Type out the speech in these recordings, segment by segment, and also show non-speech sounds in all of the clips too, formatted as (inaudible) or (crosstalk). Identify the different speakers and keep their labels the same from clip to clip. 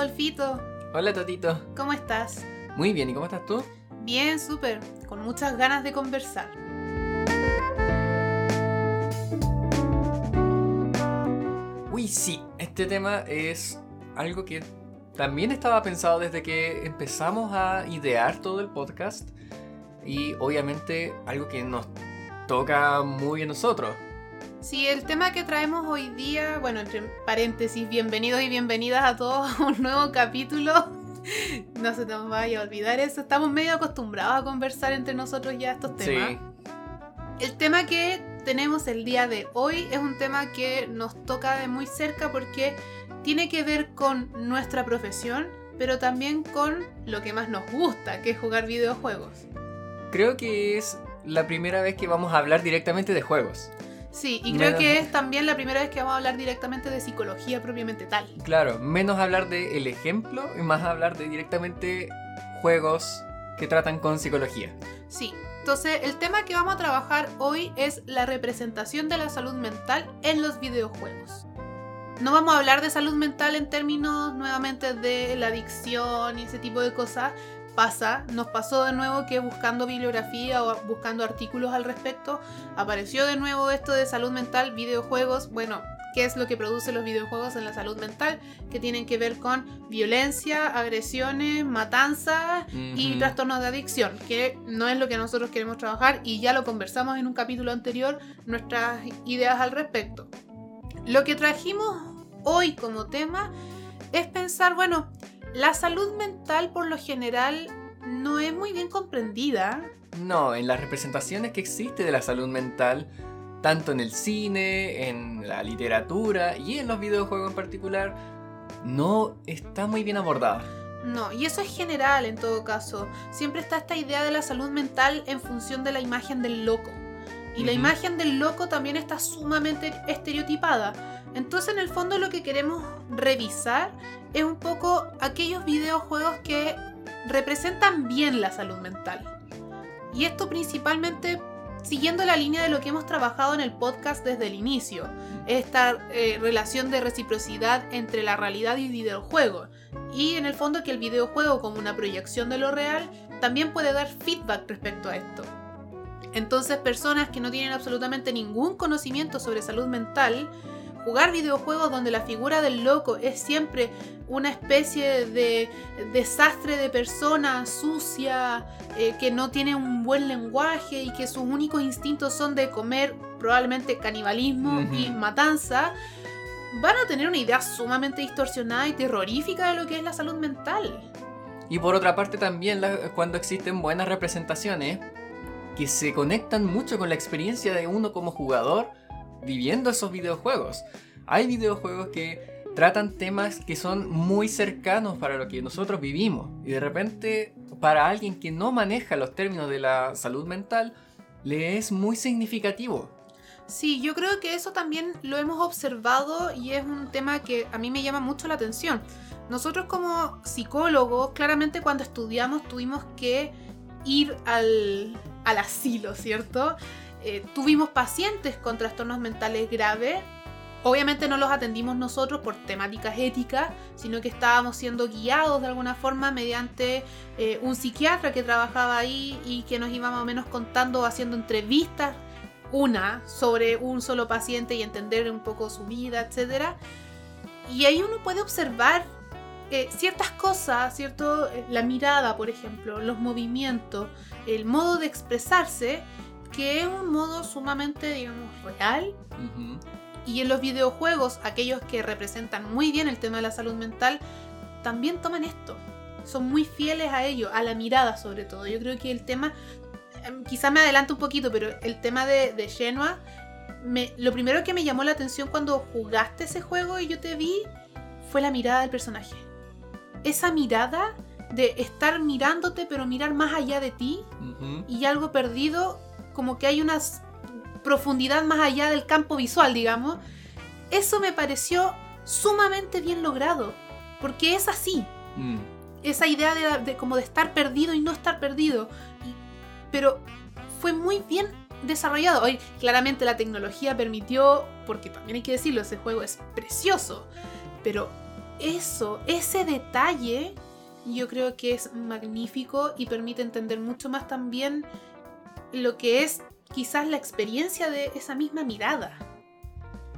Speaker 1: Hola Adolfito,
Speaker 2: Hola Totito.
Speaker 1: ¿cómo estás?
Speaker 2: Muy bien, ¿y cómo estás tú?
Speaker 1: Bien, súper, con muchas ganas de conversar.
Speaker 2: Uy, sí, este tema es algo que también estaba pensado desde que empezamos a idear todo el podcast y obviamente algo que nos toca muy a nosotros.
Speaker 1: Sí, el tema que traemos hoy día, bueno, entre paréntesis, bienvenidos y bienvenidas a todos a un nuevo capítulo. (laughs) No se nos vaya a olvidar eso, estamos medio acostumbrados a conversar entre nosotros ya estos temas.
Speaker 2: Sí,
Speaker 1: El tema que tenemos el día de hoy es un tema que nos toca de muy cerca porque tiene que ver con nuestra profesión, pero también con lo que más nos gusta, que es jugar videojuegos.
Speaker 2: creo que es la primera vez que vamos a hablar directamente de juegos.
Speaker 1: Sí, y creo
Speaker 2: Menos-
Speaker 1: que es también la primera vez que vamos a hablar directamente de psicología propiamente tal.
Speaker 2: Claro, menos hablar de el ejemplo y más hablar de directamente juegos que tratan con psicología.
Speaker 1: Sí, entonces el tema que vamos a trabajar hoy es la representación de la salud mental en los videojuegos. No vamos a hablar de salud mental en términos nuevamente de la adicción y ese tipo de cosas. Pasa, nos pasó de nuevo que buscando bibliografía o buscando artículos al respecto, apareció de nuevo esto de salud mental, videojuegos. Bueno, ¿qué es lo que producen los videojuegos en la salud mental? Que tienen que ver con violencia, agresiones, matanzas y trastornos de adicción, que no es lo que nosotros queremos trabajar y ya lo conversamos en un capítulo anterior, nuestras ideas al respecto. Lo que trajimos hoy como tema es pensar, bueno, la salud mental por lo general no es muy bien comprendida.
Speaker 2: No, en las representaciones que existe de la salud mental, tanto en el cine, en la literatura y en los videojuegos en particular, no está muy bien abordada.
Speaker 1: No, y eso es general en todo caso. Siempre está esta idea de la salud mental en función de la imagen del loco. Y la imagen del loco también está sumamente estereotipada. Entonces, en el fondo, lo que queremos revisar es un poco aquellos videojuegos que representan bien la salud mental. Y esto principalmente siguiendo la línea de lo que hemos trabajado en el podcast desde el inicio. Esta eh, relación de reciprocidad entre la realidad y el videojuego. Y en el fondo que el videojuego como una proyección de lo real también puede dar feedback respecto a esto. Entonces personas que no tienen absolutamente ningún conocimiento sobre salud mental, jugar videojuegos donde la figura del loco es siempre una especie de desastre de persona sucia, eh, que no tiene un buen lenguaje y que sus únicos instintos son de comer probablemente canibalismo y matanza, van a tener una idea sumamente distorsionada y terrorífica de lo que es la salud mental.
Speaker 2: Y por otra parte también la- cuando existen buenas representaciones que se conectan mucho con la experiencia de uno como jugador viviendo esos videojuegos. Hay videojuegos que tratan temas que son muy cercanos para lo que nosotros vivimos y de repente para alguien que no maneja los términos de la salud mental le es muy significativo.
Speaker 1: Sí, yo creo que eso también lo hemos observado y es un tema que a mí me llama mucho la atención. Nosotros como psicólogos, claramente cuando estudiamos tuvimos que ir al, al asilo, ¿cierto? Eh, tuvimos pacientes con trastornos mentales graves. Obviamente no los atendimos nosotros por temáticas éticas, sino que estábamos siendo guiados de alguna forma mediante eh, un psiquiatra que trabajaba ahí y que nos iba más o menos contando, haciendo entrevistas una sobre un solo paciente y entender un poco su vida, etc. Y ahí uno puede observar eh, ciertas cosas, ¿cierto? Eh, La mirada, por ejemplo, los movimientos, el modo de expresarse, que es un modo sumamente, digamos, real. Y en los videojuegos, aquellos que representan muy bien el tema de la salud mental, también toman esto. Son muy fieles a ello, a la mirada sobre todo. Yo creo que el tema, em, quizás me adelanto un poquito, pero el tema de, de Shenua, me- lo primero que me llamó la atención cuando jugaste ese juego y yo te vi fue la mirada del personaje. Esa mirada de estar mirándote pero mirar más allá de ti y algo perdido, como que hay una profundidad más allá del campo visual, digamos. Eso me pareció sumamente bien logrado, porque es así,
Speaker 2: Mm.
Speaker 1: esa idea de, de como de estar perdido y no estar perdido. Y- pero fue muy bien desarrollado. Hoy claramente la tecnología permitió, porque también hay que decirlo, ese juego es precioso, pero eso, ese detalle, yo creo que es magnífico y permite entender mucho más también lo que es quizás la experiencia de esa misma mirada.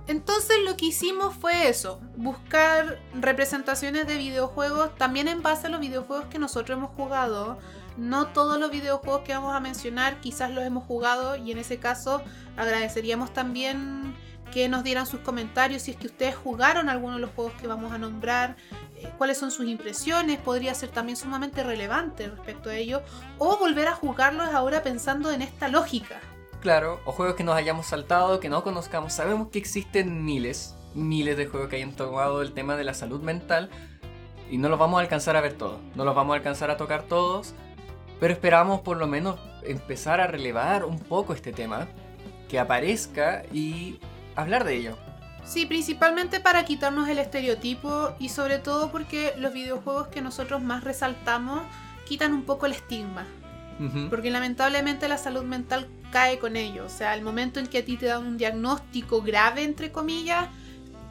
Speaker 1: Entonces lo que hicimos fue eso, buscar representaciones de videojuegos también en base a los videojuegos que nosotros hemos jugado. No todos los videojuegos que vamos a mencionar quizás los hemos jugado y en ese caso agradeceríamos también que nos dieran sus comentarios si es que ustedes jugaron alguno de los juegos que vamos a nombrar, eh, cuáles son sus impresiones, podría ser también sumamente relevante respecto a ello, o volver a jugarlos ahora pensando en esta lógica.
Speaker 2: Claro, o juegos que nos hayamos saltado, que no conozcamos. Sabemos que existen miles, miles de juegos que hayan tomado el tema de la salud mental y no los vamos a alcanzar a ver todos, no los vamos a alcanzar a tocar todos, pero esperamos por lo menos empezar a relevar un poco este tema, que aparezca y hablar de ello.
Speaker 1: Sí, principalmente para quitarnos el estereotipo y sobre todo porque los videojuegos que nosotros más resaltamos quitan un poco el estigma. Porque lamentablemente la salud mental cae con ello. O sea, el momento en que a ti te dan un diagnóstico grave, entre comillas,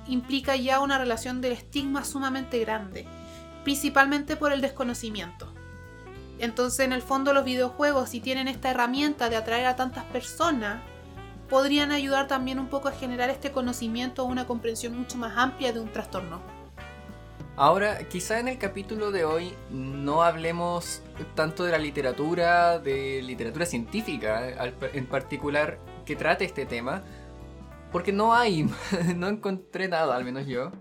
Speaker 1: implica ya una relación del estigma sumamente grande. Principalmente por el desconocimiento. Entonces, en el fondo, los videojuegos, si tienen esta herramienta de atraer a tantas personas, podrían ayudar también un poco a generar este conocimiento o una comprensión mucho más amplia de un trastorno.
Speaker 2: Ahora, quizá en el capítulo de hoy no hablemos tanto de la literatura, de literatura científica en particular, que trate este tema, porque no hay, (laughs) no encontré nada, al menos yo,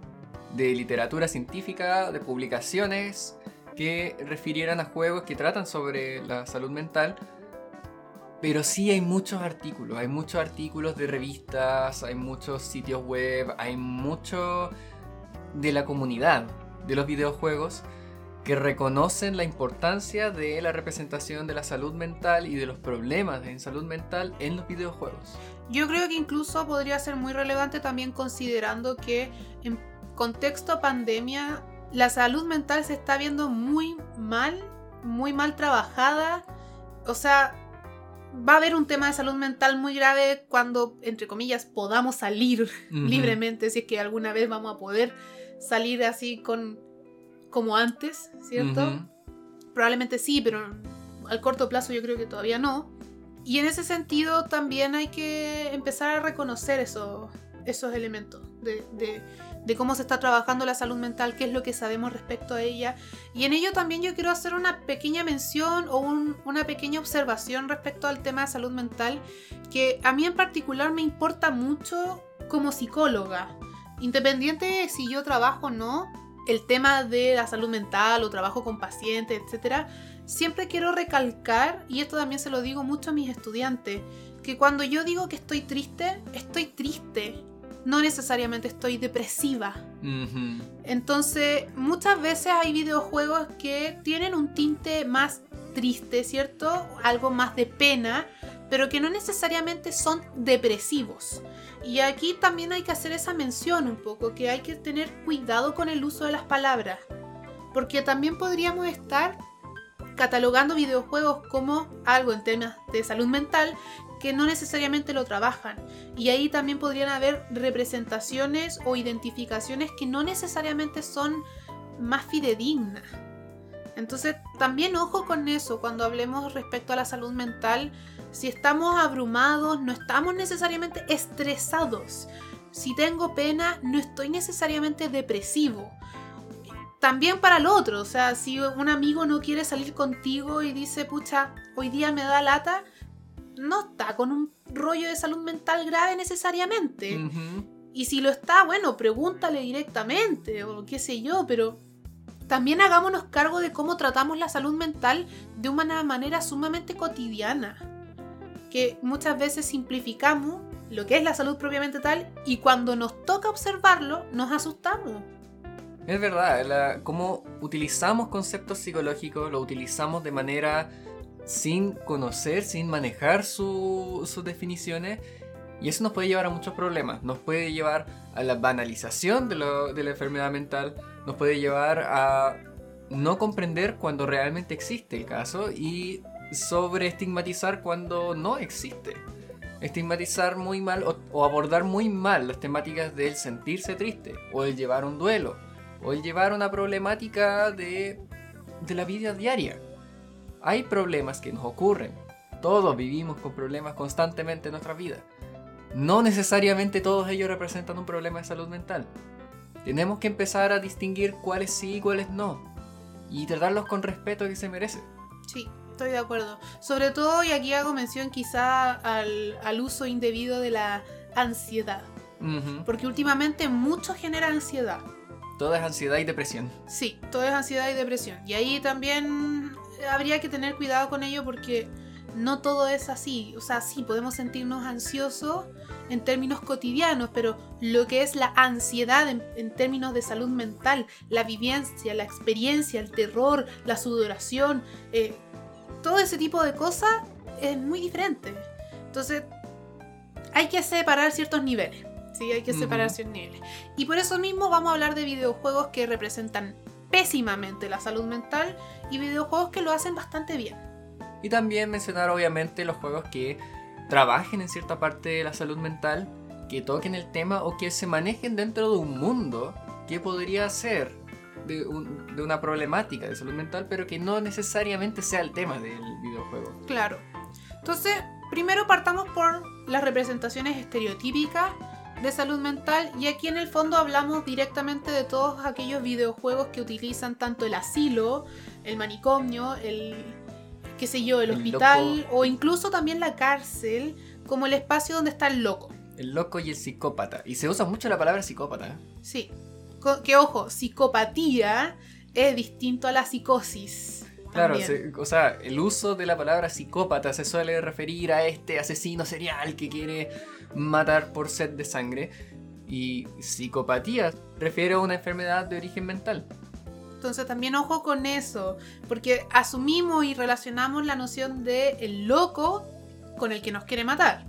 Speaker 2: de literatura científica, de publicaciones que refirieran a juegos que tratan sobre la salud mental. Pero sí hay muchos artículos, hay muchos artículos de revistas, hay muchos sitios web, hay mucho de la comunidad de los videojuegos que reconocen la importancia de la representación de la salud mental y de los problemas en salud mental en los videojuegos.
Speaker 1: Yo creo que incluso podría ser muy relevante también considerando que en contexto pandemia la salud mental se está viendo muy mal, muy mal trabajada. O sea, va a haber un tema de salud mental muy grave cuando, entre comillas, podamos salir libremente, si es que alguna vez vamos a poder salir así con como antes, ¿cierto? Probablemente sí, pero al corto plazo yo creo que todavía no. Y en ese sentido también hay que empezar a reconocer eso, esos elementos de, de, cómo se está trabajando la salud mental, qué es lo que sabemos respecto a ella. Y en ello también yo quiero hacer una pequeña mención o una pequeña observación respecto al tema de salud mental, que a mí en particular me importa mucho como psicóloga. Independiente de si yo trabajo o no, el tema de la salud mental o trabajo con pacientes, etcétera, siempre quiero recalcar, y esto también se lo digo mucho a mis estudiantes, que cuando yo digo que estoy triste, estoy triste. No necesariamente estoy depresiva. Entonces, muchas veces hay videojuegos que tienen un tinte más triste, ¿cierto? Algo más de pena, pero que no necesariamente son depresivos. Y aquí también hay que hacer esa mención un poco, que hay que tener cuidado con el uso de las palabras, porque también podríamos estar catalogando videojuegos como algo en temas de salud mental que no necesariamente lo trabajan. Y ahí también podrían haber representaciones o identificaciones que no necesariamente son más fidedignas. Entonces, también ojo con eso cuando hablemos respecto a la salud mental, si estamos abrumados, no estamos necesariamente estresados. Si tengo pena, no estoy necesariamente depresivo. También para el otro, o sea, si un amigo no quiere salir contigo y dice, pucha, hoy día me da lata, no está con un rollo de salud mental grave necesariamente. Y si lo está, bueno, pregúntale directamente o qué sé yo, pero también hagámonos cargo de cómo tratamos la salud mental de una manera sumamente cotidiana que muchas veces simplificamos lo que es la salud propiamente tal y cuando nos toca observarlo nos asustamos.
Speaker 2: Es verdad, cómo utilizamos conceptos psicológicos, lo utilizamos de manera sin conocer, sin manejar sus definiciones y eso nos puede llevar a muchos problemas, nos puede llevar a la banalización de, de la enfermedad mental, nos puede llevar a no comprender cuando realmente existe el caso y sobre estigmatizar cuando no existe. Estigmatizar muy mal o, abordar muy mal las temáticas del sentirse triste o el llevar un duelo. o el llevar una problemática de, de la vida diaria. Hay problemas que nos ocurren. Todos vivimos con problemas constantemente en nuestra vida. No necesariamente todos ellos representan un problema de salud mental. Tenemos que empezar a distinguir cuáles sí y cuáles no. Y tratarlos con respeto que se merece.
Speaker 1: Sí, estoy de acuerdo. Sobre todo, y aquí hago mención quizá al, al uso indebido de la ansiedad. Porque últimamente mucho genera ansiedad.
Speaker 2: Todo es ansiedad y depresión.
Speaker 1: Sí, todo es ansiedad y depresión. Y ahí también habría que tener cuidado con ello porque no todo es así. O sea, sí, podemos sentirnos ansiosos en términos cotidianos, pero lo que es la ansiedad en, en términos de salud mental, la vivencia, la experiencia, el terror, la sudoración, eh, todo ese tipo de cosas es muy diferente. Entonces, hay que separar ciertos niveles. Sí, hay que separar ciertos niveles. Y por eso mismo vamos a hablar de videojuegos que representan pésimamente la salud mental y videojuegos que lo hacen bastante bien.
Speaker 2: Y también mencionar obviamente los juegos que trabajen en cierta parte de la salud mental, que toquen el tema o que se manejen dentro de un mundo que podría ser de, un- de una problemática de salud mental, pero que no necesariamente sea el tema del videojuego.
Speaker 1: Claro. Entonces, primero partamos por las representaciones estereotípicas de salud mental y aquí en el fondo hablamos directamente de todos aquellos videojuegos que utilizan tanto el asilo, el manicomio, el qué sé yo, el
Speaker 2: El
Speaker 1: hospital
Speaker 2: loco.
Speaker 1: o incluso también la cárcel como el espacio donde está el loco.
Speaker 2: El loco y el psicópata. Y se usa mucho la palabra psicópata. ¿eh?
Speaker 1: Sí. Que ojo, psicopatía es distinto a la psicosis.
Speaker 2: Claro, se- o sea, el uso de la palabra psicópata se suele referir a este asesino serial que quiere matar por sed de sangre. Y psicopatía refiere a una enfermedad de origen mental.
Speaker 1: Entonces también ojo con eso, porque asumimos y relacionamos la noción de el loco con el que nos quiere matar.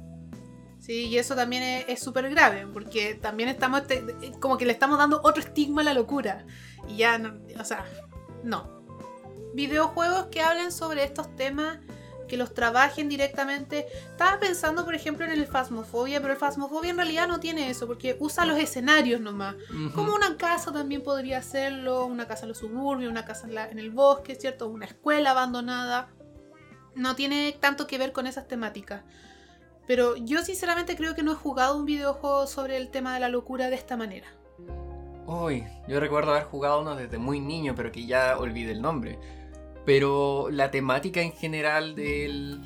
Speaker 1: Sí, y eso también es- súper grave, porque también estamos, te- como que le estamos dando otro estigma a la locura. Y ya, no, o sea, no. Videojuegos que hablen sobre estos temas, que los trabajen directamente. Estaba pensando, por ejemplo, en el Phasmophobia, pero el Phasmophobia en realidad no tiene eso, porque usa los escenarios nomás. Como una casa también podría hacerlo, una casa en los suburbios, una casa en, la- en el bosque, ¿cierto? Una escuela abandonada. No tiene tanto que ver con esas temáticas. Pero yo sinceramente creo que no he jugado un videojuego sobre el tema de la locura de esta manera.
Speaker 2: Uy, yo recuerdo haber jugado uno desde muy niño, pero que ya olvidé el nombre. Pero la temática en general del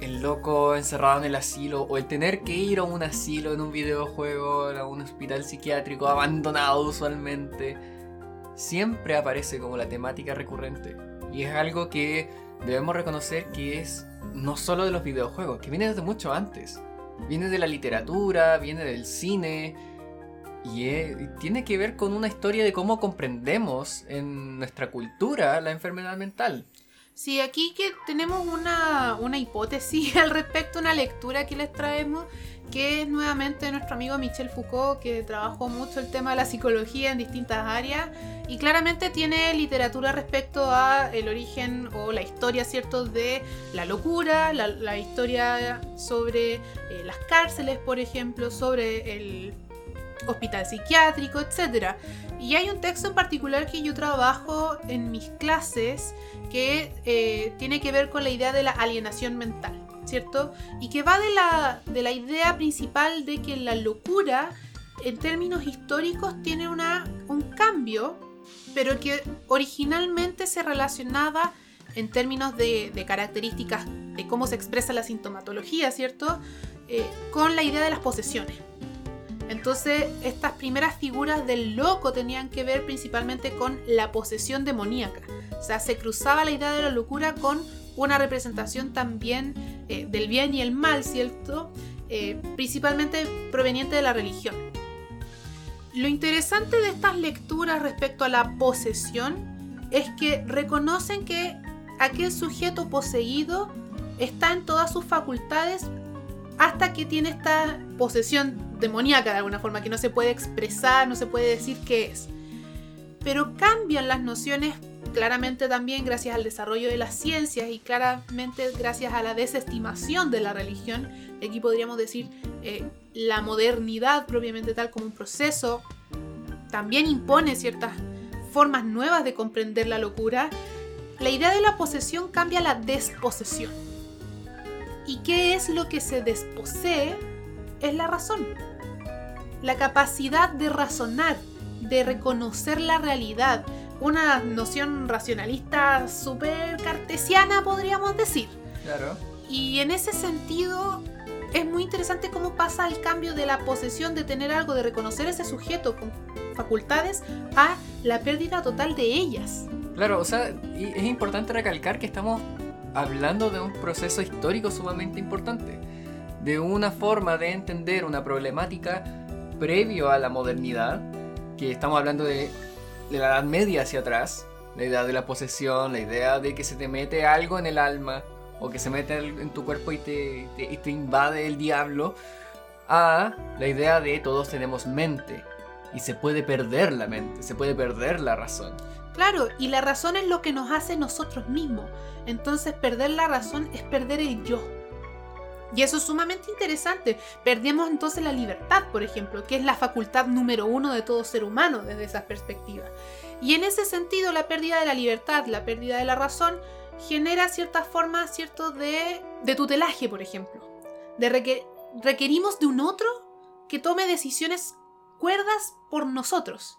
Speaker 2: el loco encerrado en el asilo o el tener que ir a un asilo en un videojuego, a un hospital psiquiátrico abandonado usualmente, siempre aparece como la temática recurrente. Y es algo que debemos reconocer que es no solo de los videojuegos, que viene desde mucho antes. Viene de la literatura, viene del cine, y tiene que ver con una historia de cómo comprendemos en nuestra cultura la enfermedad mental.
Speaker 1: Sí, aquí que tenemos una, una hipótesis (laughs) al respecto, una lectura que les traemos, que es nuevamente de nuestro amigo Michel Foucault, que trabajó mucho el tema de la psicología en distintas áreas y claramente tiene literatura respecto a el origen o la historia, ¿cierto?, de la locura, la, la historia sobre eh, las cárceles, por ejemplo, sobre el hospital psiquiátrico, etc. Y hay un texto en particular que yo trabajo en mis clases que eh, tiene que ver con la idea de la alienación mental, ¿cierto? Y que va de la, de la idea principal de que la locura, en términos históricos, tiene una, un cambio, pero que originalmente se relacionaba en términos de, características de cómo se expresa la sintomatología, ¿cierto? Eh, con la idea de las posesiones. Entonces, estas primeras figuras del loco tenían que ver principalmente con la posesión demoníaca. O sea, se cruzaba la idea de la locura con una representación también eh, del bien y el mal, ¿cierto? Eh, principalmente proveniente de la religión. Lo interesante de estas lecturas respecto a la posesión es que reconocen que aquel sujeto poseído está en todas sus facultades hasta que tiene esta posesión demoníaca de alguna forma, que no se puede expresar, no se puede decir qué es. Pero cambian las nociones claramente también gracias al desarrollo de las ciencias y claramente gracias a la desestimación de la religión. Aquí podríamos decir eh, la modernidad propiamente tal como un proceso también impone ciertas formas nuevas de comprender la locura, la idea de la posesión cambia a la desposesión. ¿Y qué es lo que se desposee? Es la razón. La capacidad de razonar, de reconocer la realidad. Una noción racionalista súper cartesiana, podríamos decir.
Speaker 2: Claro.
Speaker 1: Y en ese sentido, es muy interesante cómo pasa el cambio de la posesión de tener algo, de reconocer ese sujeto con facultades, a la pérdida total de ellas.
Speaker 2: Claro, o sea, es importante recalcar que estamos hablando de un proceso histórico sumamente importante, de una forma de entender una problemática previo a la modernidad, que estamos hablando de, la Edad Media hacia atrás, la idea de la posesión, la idea de que se te mete algo en el alma, o que se mete en tu cuerpo y te- y te invade el diablo, a la idea de todos tenemos mente, y se puede perder la mente, se puede perder la razón.
Speaker 1: Claro, y la razón es lo que nos hace nosotros mismos. Entonces perder la razón es perder el yo. Y eso es sumamente interesante. Perdemos entonces la libertad, por ejemplo, que es la facultad número uno de todo ser humano desde esa perspectiva. Y en ese sentido, la pérdida de la libertad, la pérdida de la razón, genera ciertas formas, cierto, de, de tutelaje, por ejemplo. De reque- requerimos de un otro que tome decisiones cuerdas por nosotros.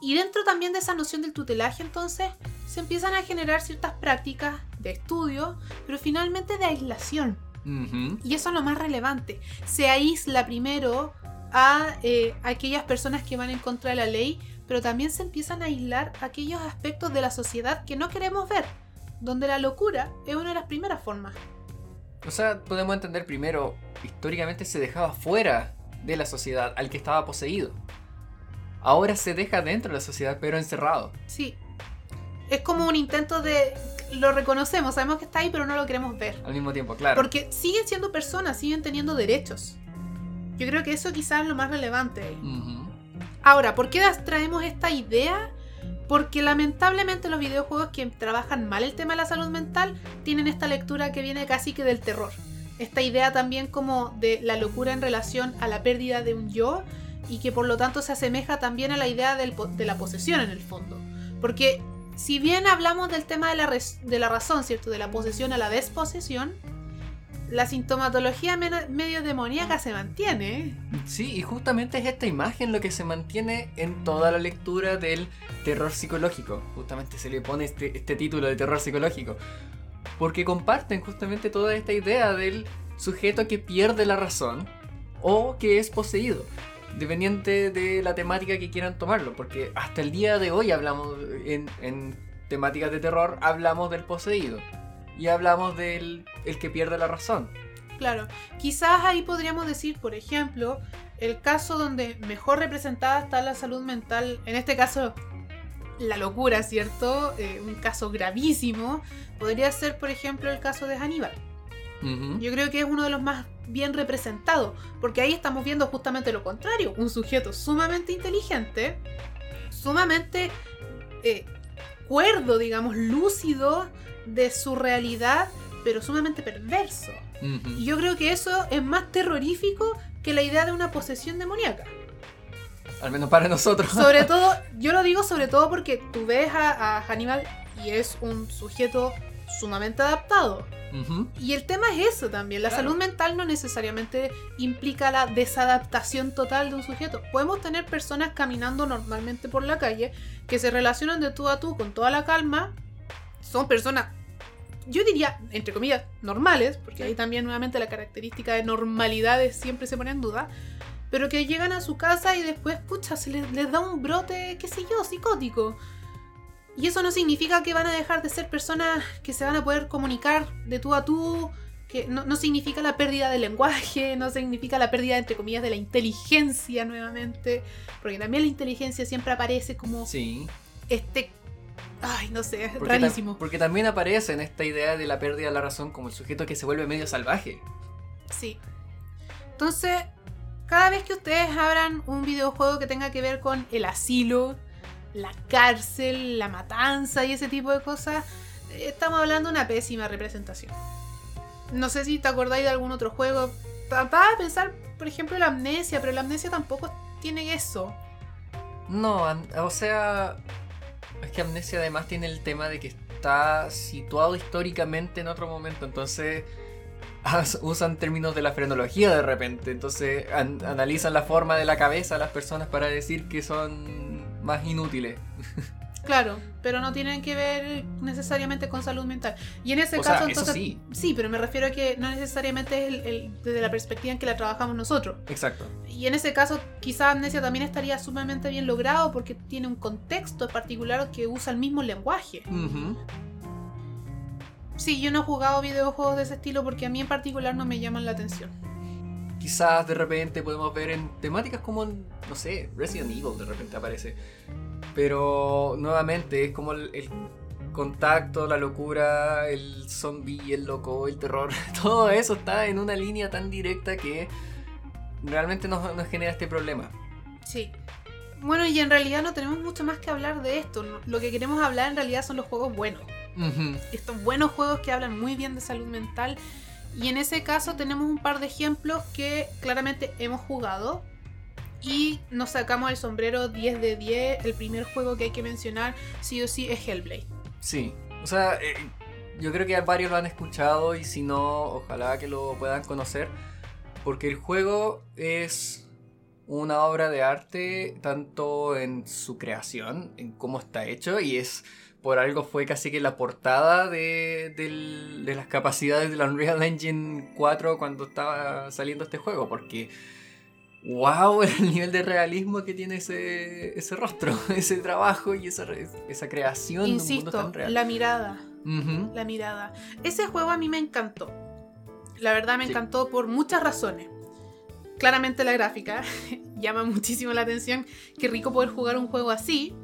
Speaker 1: Y dentro también de esa noción del tutelaje, entonces, se empiezan a generar ciertas prácticas de estudio, pero finalmente de aislación. Y eso es lo más relevante. Se aísla primero a eh, aquellas personas que van en contra de la ley, pero también se empiezan a aislar aquellos aspectos de la sociedad que no queremos ver, donde la locura es una de las primeras formas.
Speaker 2: O sea, podemos entender primero, históricamente se dejaba fuera de la sociedad al que estaba poseído. Ahora se deja dentro de la sociedad, pero encerrado.
Speaker 1: Sí. Es como un intento de... Lo reconocemos, sabemos que está ahí, pero no lo queremos ver.
Speaker 2: Al mismo tiempo, claro.
Speaker 1: Porque siguen siendo personas, siguen teniendo derechos. Yo creo que eso quizás es lo más relevante ahí. Ahora, ¿por qué traemos esta idea? Porque lamentablemente los videojuegos que trabajan mal el tema de la salud mental tienen esta lectura que viene casi que del terror. Esta idea también como de la locura en relación a la pérdida de un yo y que por lo tanto se asemeja también a la idea de la posesión en el fondo. Porque si bien hablamos del tema de la, razón, ¿cierto? De la posesión a la desposesión, la sintomatología medio demoníaca se mantiene. ¿eh?
Speaker 2: Sí, y justamente es esta imagen lo que se mantiene en toda la lectura del terror psicológico. Justamente se le pone este, este título de terror psicológico. Porque comparten justamente toda esta idea del sujeto que pierde la razón o que es poseído. Dependiente de la temática que quieran tomarlo. Porque hasta el día de hoy hablamos en, en temáticas de terror, hablamos del poseído. Y hablamos del el que pierde la razón.
Speaker 1: Claro, quizás ahí podríamos decir, por ejemplo, el caso donde mejor representada está la salud mental, en este caso la locura, ¿cierto? Eh, un caso gravísimo, podría ser, por ejemplo, el caso de Hannibal. Yo creo que es uno de los más bien representados, porque ahí estamos viendo justamente lo contrario, un sujeto sumamente inteligente, sumamente eh, cuerdo, digamos, lúcido de su realidad, pero sumamente perverso. Y yo creo que eso es más terrorífico que la idea de una posesión demoníaca.
Speaker 2: Al menos para nosotros.
Speaker 1: Sobre (laughs) todo, yo lo digo sobre todo porque tú ves a, a Hannibal y es un sujeto sumamente adaptado. Y el tema es eso también. La
Speaker 2: Claro.
Speaker 1: salud mental no necesariamente implica la desadaptación total de un sujeto. Podemos tener personas caminando normalmente por la calle que se relacionan de tú a tú con toda la calma. Son personas, yo diría, entre comillas, normales, porque ahí también nuevamente la característica de normalidades siempre se pone en duda. Pero que llegan a su casa y después, pucha, se les, les da un brote, qué sé yo, psicótico. Y eso no significa que van a dejar de ser personas que se van a poder comunicar de tú a tú, que no, no significa la pérdida del lenguaje, no significa la pérdida, entre comillas, de la inteligencia nuevamente, porque también la inteligencia siempre aparece como
Speaker 2: Sí.
Speaker 1: este... Ay, no sé, es
Speaker 2: Porque,
Speaker 1: rarísimo.
Speaker 2: porque también aparece en esta idea de la pérdida de la razón como el sujeto que se vuelve medio salvaje.
Speaker 1: Sí. Entonces, cada vez que ustedes abran un videojuego que tenga que ver con el asilo, la cárcel, la matanza y ese tipo de cosas, estamos hablando de una pésima representación. No sé si te acordáis de algún otro juego. Trataba de pensar, por ejemplo, la amnesia, pero la amnesia tampoco tiene eso.
Speaker 2: No, o sea, Es que Amnesia además tiene el tema de que está situado históricamente en otro momento, entonces (laughs) usan términos de la frenología de repente, entonces analizan la forma de la cabeza de las personas para decir que son más inútiles.
Speaker 1: Claro, pero no tienen que ver necesariamente con salud mental. Y en ese caso, entonces.
Speaker 2: sí.
Speaker 1: sí. pero me refiero a que no necesariamente es el, desde la perspectiva en que la trabajamos nosotros.
Speaker 2: Exacto.
Speaker 1: Y en ese caso, quizás Amnesia también estaría sumamente bien logrado porque tiene un contexto particular que usa el mismo lenguaje. Sí, yo no he jugado videojuegos de ese estilo porque a mí en particular no me llaman la atención.
Speaker 2: Quizás de repente podemos ver en temáticas como, no sé, Resident Evil de repente aparece pero nuevamente es como el, contacto, la locura, el zombie, el loco, el terror. (laughs) Todo eso está en una línea tan directa que realmente nos, genera este problema.
Speaker 1: Sí. Bueno, y en realidad no tenemos mucho más que hablar de esto. Lo que queremos hablar en realidad son los juegos buenos. Estos buenos juegos que hablan muy bien de salud mental. Y en ese caso tenemos un par de ejemplos que claramente hemos jugado. Y nos sacamos el sombrero 10 de 10. El primer juego que hay que mencionar, sí o sí, es Hellblade.
Speaker 2: Sí, o sea, eh, yo creo que varios lo han escuchado y si no, ojalá que lo puedan conocer. Porque el juego es una obra de arte tanto en su creación, en cómo está hecho, y es por algo fue casi que la portada de, de las capacidades de la Unreal Engine 4 cuando estaba saliendo este juego, porque wow (laughs) el nivel de realismo que tiene ese, ese rostro, (laughs) ese trabajo y esa, esa creación
Speaker 1: Insisto, de un mundo tan real. La mirada. La mirada. Ese juego a mí me encantó. La verdad me encantó por muchas razones. Claramente la gráfica (laughs) llama muchísimo la atención. Qué rico poder jugar un juego así.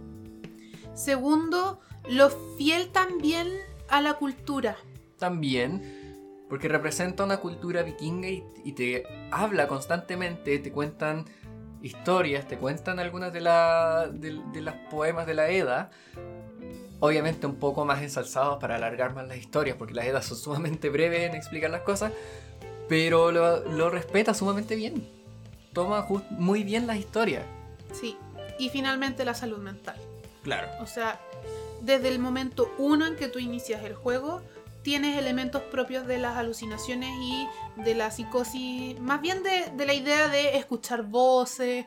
Speaker 1: Segundo, lo fiel también a la cultura.
Speaker 2: También porque representa una cultura vikinga y, te habla constantemente, te cuentan historias, te cuentan algunas de, las poemas de la Edda. Obviamente un poco más ensalzados para alargar más las historias, porque las Eddas son sumamente breves en explicar las cosas, pero lo, respeta sumamente bien. Toma muy bien las historias.
Speaker 1: Sí, y finalmente la salud mental.
Speaker 2: Claro.
Speaker 1: O sea, desde el momento uno en que tú inicias el juego, tienes elementos propios de las alucinaciones y de la psicosis, más bien de, la idea de escuchar voces,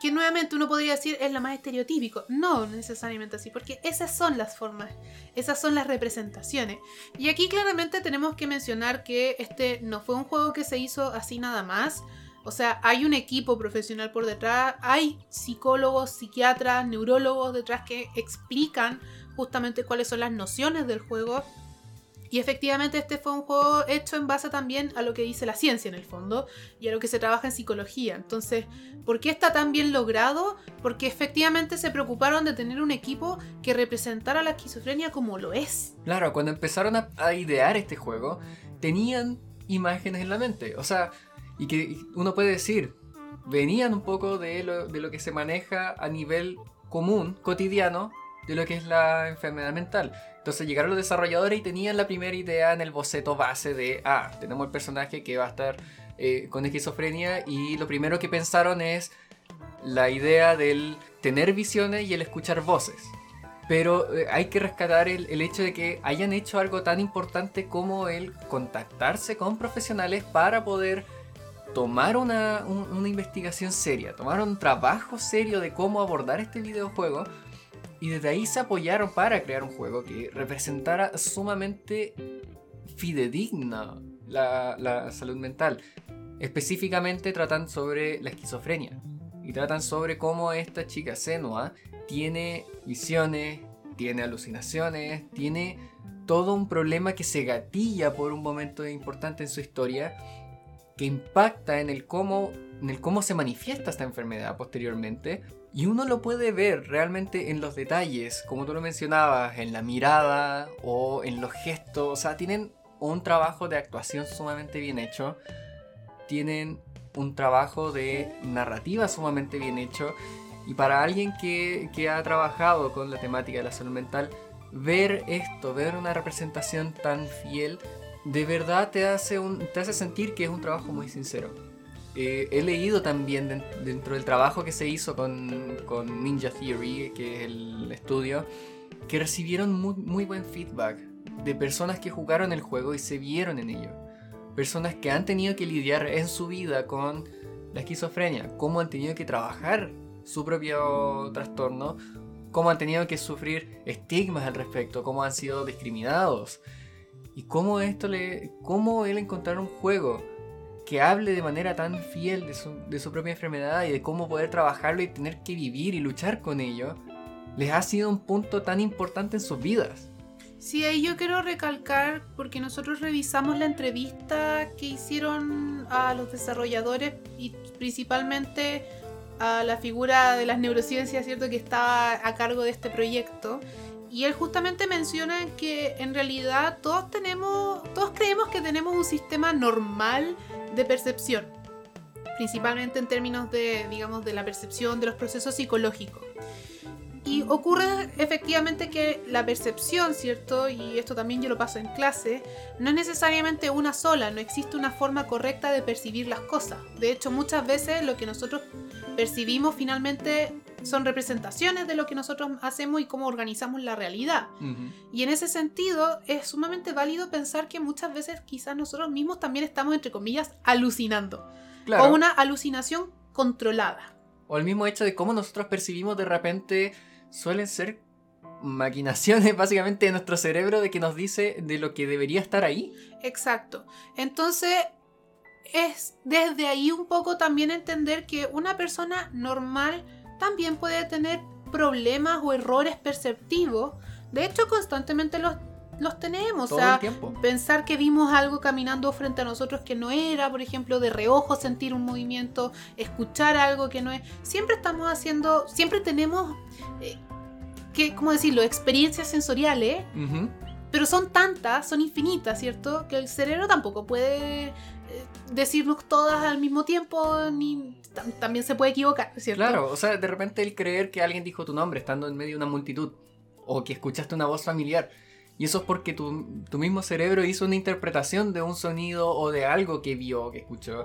Speaker 1: que nuevamente uno podría decir es lo más estereotípico. No necesariamente así, porque esas son las formas, esas son las representaciones. Y aquí claramente tenemos que mencionar que este no fue un juego que se hizo así nada más. O sea, hay un equipo profesional por detrás, hay psicólogos, psiquiatras, neurólogos detrás que explican justamente cuáles son las nociones del juego y efectivamente este fue un juego hecho en base también a lo que dice la ciencia en el fondo y a lo que se trabaja en psicología. Entonces, ¿por qué está tan bien logrado? Porque efectivamente se preocuparon de tener un equipo que representara la esquizofrenia como lo es.
Speaker 2: Claro, cuando empezaron a, idear este juego, tenían imágenes en la mente. O sea, y que uno puede decir, venían un poco de lo, de lo que se maneja a nivel común, cotidiano, de lo que es la enfermedad mental. Entonces llegaron los desarrolladores y tenían la primera idea en el boceto base de, ah, tenemos el personaje que va a estar eh, con esquizofrenia y lo primero que pensaron es la idea del tener visiones y el escuchar voces. Pero eh, hay que rescatar el, hecho de que hayan hecho algo tan importante como el contactarse con profesionales para poder tomar una, una investigación seria, tomar un trabajo serio de cómo abordar este videojuego y desde ahí se apoyaron para crear un juego que representara sumamente fidedigna la, salud mental. Específicamente tratan sobre la esquizofrenia. Y tratan sobre cómo esta chica Senua tiene visiones, tiene alucinaciones, tiene todo un problema que se gatilla por un momento importante en su historia que impacta en el cómo, en el cómo se manifiesta esta enfermedad posteriormente y uno lo puede ver realmente en los detalles, como tú lo mencionabas, en la mirada o en los gestos. O sea, tienen un trabajo de actuación sumamente bien hecho. Tienen un trabajo de narrativa sumamente bien hecho. Y para alguien que, ha trabajado con la temática de la salud mental, ver esto, ver una representación tan fiel, de verdad te hace, te hace sentir que es un trabajo muy sincero. eh, he leído también den- dentro del trabajo que se hizo con, Ninja Theory, que es el estudio, que recibieron muy buen feedback de personas que jugaron el juego y se vieron en ello. Personas que han tenido que lidiar en su vida con la esquizofrenia, cómo han tenido que trabajar su propio trastorno, cómo han tenido que sufrir estigmas al respecto, cómo han sido discriminados. Y cómo esto le. cómo él encontrar un juego que hable de manera tan fiel de su, de su propia enfermedad y de cómo poder trabajarlo y tener que vivir y luchar con ello, les ha sido un punto tan importante en sus vidas.
Speaker 1: Sí, ahí yo quiero recalcar, porque nosotros revisamos la entrevista que hicieron a los desarrolladores y principalmente a la figura de las neurociencias, ¿cierto? Que estaba a cargo de este proyecto. Y él justamente menciona que en realidad todos tenemos, todos creemos que tenemos un sistema normal de percepción. Principalmente en términos de, digamos, de la percepción de los procesos psicológicos. Y ocurre efectivamente que la percepción, ¿cierto? Y esto también yo lo paso en clase, no es necesariamente una sola, no existe una forma correcta de percibir las cosas. De hecho, muchas veces lo que nosotros percibimos finalmente son representaciones de lo que nosotros hacemos y cómo organizamos la realidad. Y en ese sentido es sumamente válido pensar que muchas veces quizás nosotros mismos también estamos, entre comillas, alucinando.
Speaker 2: Claro.
Speaker 1: O una alucinación controlada.
Speaker 2: O el mismo hecho de cómo nosotros percibimos de repente suelen ser maquinaciones (laughs) básicamente de nuestro cerebro de que nos dice de lo que debería estar ahí.
Speaker 1: Exacto. Entonces, es desde ahí un poco también entender que una persona normal también puede tener problemas o errores perceptivos. De hecho, constantemente los, los tenemos.
Speaker 2: Todo
Speaker 1: o sea,
Speaker 2: el tiempo.
Speaker 1: pensar que vimos algo caminando frente a nosotros que no era, por ejemplo, de reojo sentir un movimiento, escuchar algo que no es. Siempre estamos haciendo, siempre tenemos, eh, que, ¿cómo decirlo?, experiencias sensoriales pero son tantas, son infinitas, ¿cierto? Que el cerebro tampoco puede eh, decirnos todas al mismo tiempo, ni tam- también se puede equivocar, ¿cierto?
Speaker 2: Claro, o sea, de repente el creer que alguien dijo tu nombre estando en medio de una multitud o que escuchaste una voz familiar. Y eso es porque tu, tu mismo cerebro hizo una interpretación de un sonido o de algo que vio, que escuchó.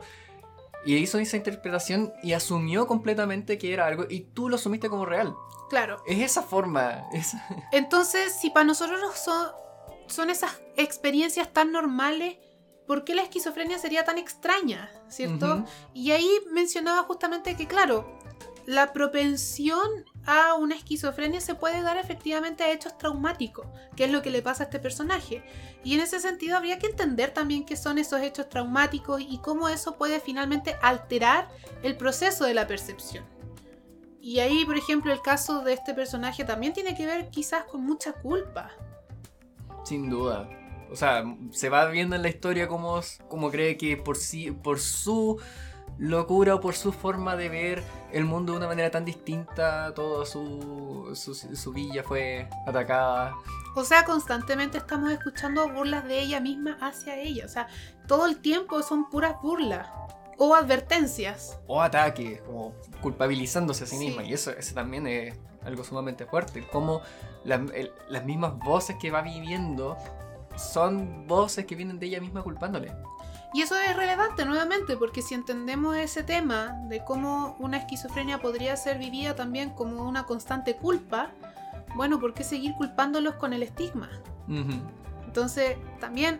Speaker 2: Y hizo esa interpretación y asumió completamente que era algo y tú lo asumiste como real.
Speaker 1: Claro.
Speaker 2: Es esa forma. es-
Speaker 1: Entonces, si para nosotros no son, son esas experiencias tan normales, ¿por qué la esquizofrenia sería tan extraña, ¿cierto? Y ahí mencionaba justamente que, claro, la propensión a una esquizofrenia se puede dar efectivamente a hechos traumáticos, que es lo que le pasa a este personaje. Y en ese sentido habría que entender también qué son esos hechos traumáticos y cómo eso puede finalmente alterar el proceso de la percepción. Y ahí, por ejemplo, el caso de este personaje también tiene que ver quizás con mucha culpa.
Speaker 2: Sin duda. O sea, se va viendo en la historia cómo, cómo cree que por sí, por su locura o por su forma de ver el mundo de una manera tan distinta, toda su, su, su villa fue atacada.
Speaker 1: O sea, constantemente estamos escuchando burlas de ella misma hacia ella. O sea, todo el tiempo son puras burlas o advertencias.
Speaker 2: O ataques, como culpabilizándose a sí
Speaker 1: Sí.
Speaker 2: misma. Y eso, eso también es algo sumamente fuerte. Como el- las mismas voces que va viviendo son voces que vienen de ella misma culpándole.
Speaker 1: Y eso es relevante nuevamente, porque si entendemos ese tema de cómo una esquizofrenia podría ser vivida también como una constante culpa, bueno, ¿por qué seguir culpándolos con el estigma? Entonces, también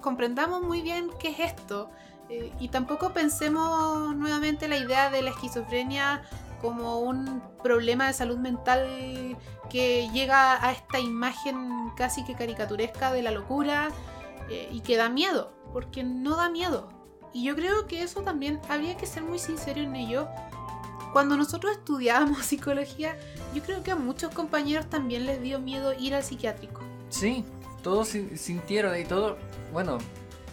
Speaker 1: comprendamos muy bien qué es esto. eh, y tampoco pensemos nuevamente la idea de la esquizofrenia como un problema de salud mental que llega a esta imagen casi que caricaturesca de la locura eh, y que da miedo, porque no da miedo. Y yo creo que eso también habría que ser muy sincero en ello. Cuando nosotros estudiábamos (laughs) psicología, yo creo que a muchos compañeros también les dio miedo ir al psiquiátrico.
Speaker 2: Sí, todos sin- sintieron y todo, bueno,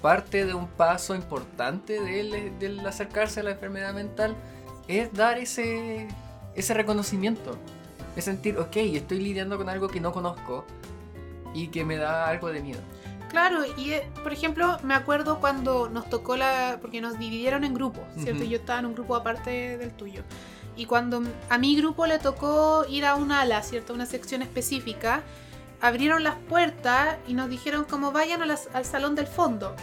Speaker 2: parte de un paso importante del, del acercarse a la enfermedad mental es dar ese, ese reconocimiento. Es sentir, ok, estoy lidiando con algo que no conozco y que me da algo de miedo.
Speaker 1: Claro, y eh, por ejemplo, me acuerdo cuando nos tocó la. porque nos dividieron en grupos, ¿cierto? Yo estaba en un grupo aparte del tuyo. Y cuando a mi grupo le tocó ir a un ala, ¿cierto? Una sección específica, abrieron las puertas y nos dijeron como vayan a las- al salón del fondo.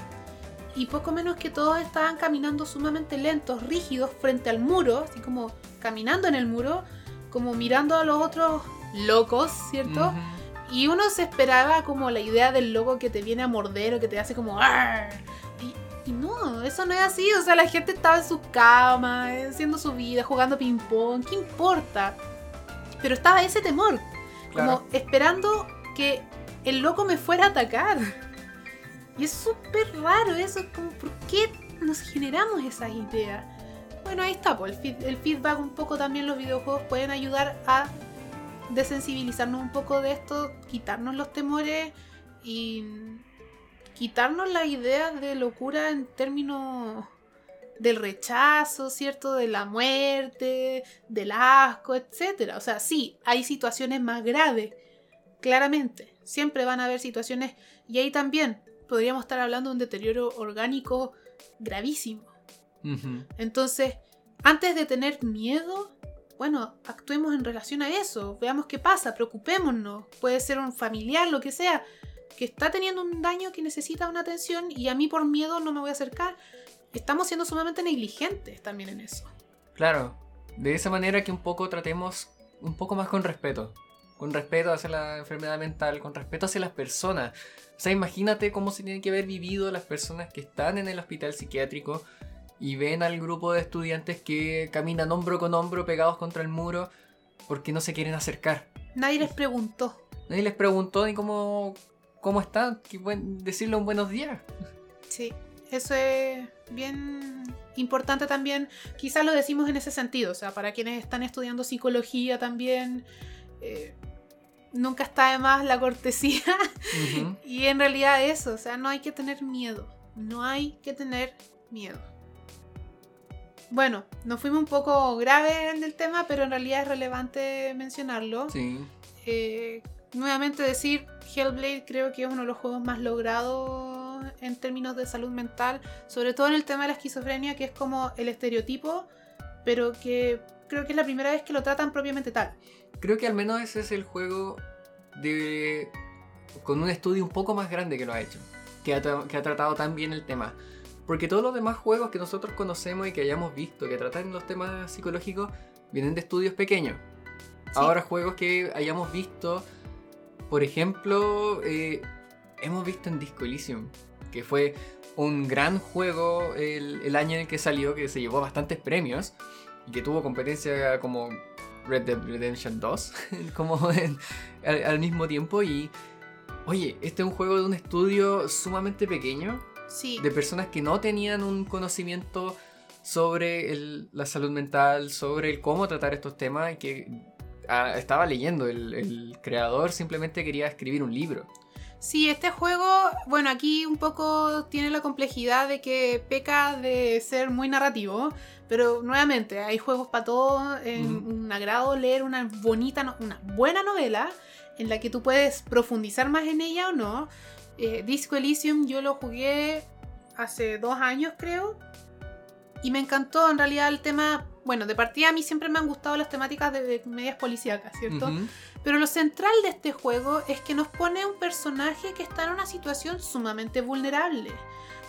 Speaker 1: y poco menos que todos estaban caminando sumamente lentos, rígidos, frente al muro, así como caminando en el muro, como mirando a los otros locos, ¿cierto? Y uno se esperaba como la idea del loco que te viene a morder o que te hace como... Y, y no, eso no es así. O sea, la gente estaba en su cama, haciendo su vida, jugando ping-pong. ¿Qué importa? Pero estaba ese temor. Como esperando que el loco me fuera a atacar. Y es súper raro eso. Es como, ¿por qué nos generamos esas ideas? Bueno, ahí está, pues, el, el feedback un poco también los videojuegos pueden ayudar a desensibilizarnos un poco de esto, quitarnos los temores y quitarnos la idea de locura en términos del rechazo, ¿cierto? De la muerte, del asco, etcétera. O sea, sí, hay situaciones más graves, claramente. Siempre van a haber situaciones y ahí también podríamos estar hablando de un deterioro orgánico gravísimo. Entonces, antes de tener miedo, bueno, actuemos en relación a eso, veamos qué pasa, preocupémonos. Puede ser un familiar, lo que sea, que está teniendo un daño que necesita una atención y a mí por miedo no me voy a acercar. Estamos siendo sumamente negligentes también en eso.
Speaker 2: Claro, de esa manera que un poco tratemos un poco más con respeto. Con respeto hacia la enfermedad mental, con respeto hacia las personas. O sea, imagínate cómo se tienen que haber vivido las personas que están en el hospital psiquiátrico y ven al grupo de estudiantes que caminan hombro con hombro pegados contra el muro porque no se quieren acercar.
Speaker 1: Nadie les preguntó.
Speaker 2: Nadie les preguntó ni cómo, cómo están, buen, decirle un buenos días.
Speaker 1: Sí, eso es bien importante también. Quizás lo decimos en ese sentido, o sea, para quienes están estudiando psicología también, eh, nunca está de más la cortesía. (laughs) Y en realidad eso, o sea, no hay que tener miedo. No hay que tener miedo. Bueno, nos fuimos un poco graves en el tema, pero en realidad es relevante mencionarlo.
Speaker 2: Sí.
Speaker 1: Eh, nuevamente decir, Hellblade creo que es uno de los juegos más logrados en términos de salud mental, sobre todo en el tema de la esquizofrenia, que es como el estereotipo, pero que creo que es la primera vez que lo tratan propiamente tal.
Speaker 2: Creo que al menos ese es el juego de con un estudio un poco más grande que lo ha hecho, que ha, que ha tratado tan bien el tema. Porque todos los demás juegos que nosotros conocemos y que hayamos visto que tratan los temas psicológicos vienen de estudios pequeños. Ahora juegos que hayamos visto, por ejemplo, eh, hemos visto en Disco Elysium, que fue un gran juego el, el año en el que salió, que se llevó bastantes premios y que tuvo competencia como Red Dead Redemption 2, (laughs) como en- al, al mismo tiempo. Y, oye, este es un juego de un estudio sumamente pequeño,
Speaker 1: Sí,
Speaker 2: de personas que no tenían un conocimiento sobre el- la salud mental, sobre el cómo tratar estos temas y que ah, estaba leyendo. El, el creador simplemente quería escribir un libro.
Speaker 1: Sí, este juego, bueno, aquí un poco tiene la complejidad de que peca de ser muy narrativo, pero nuevamente hay juegos para todo, es
Speaker 2: Ujú.
Speaker 1: un agrado leer una bonita, una buena novela en la que tú puedes profundizar más en ella o no. Eh, Disco Elysium yo lo jugué hace dos años creo y me encantó en realidad el tema, bueno, de partida a mí siempre me han gustado las temáticas de, de medias policíacas, ¿cierto? Pero lo central de este juego es que nos pone un personaje que está en una situación sumamente vulnerable.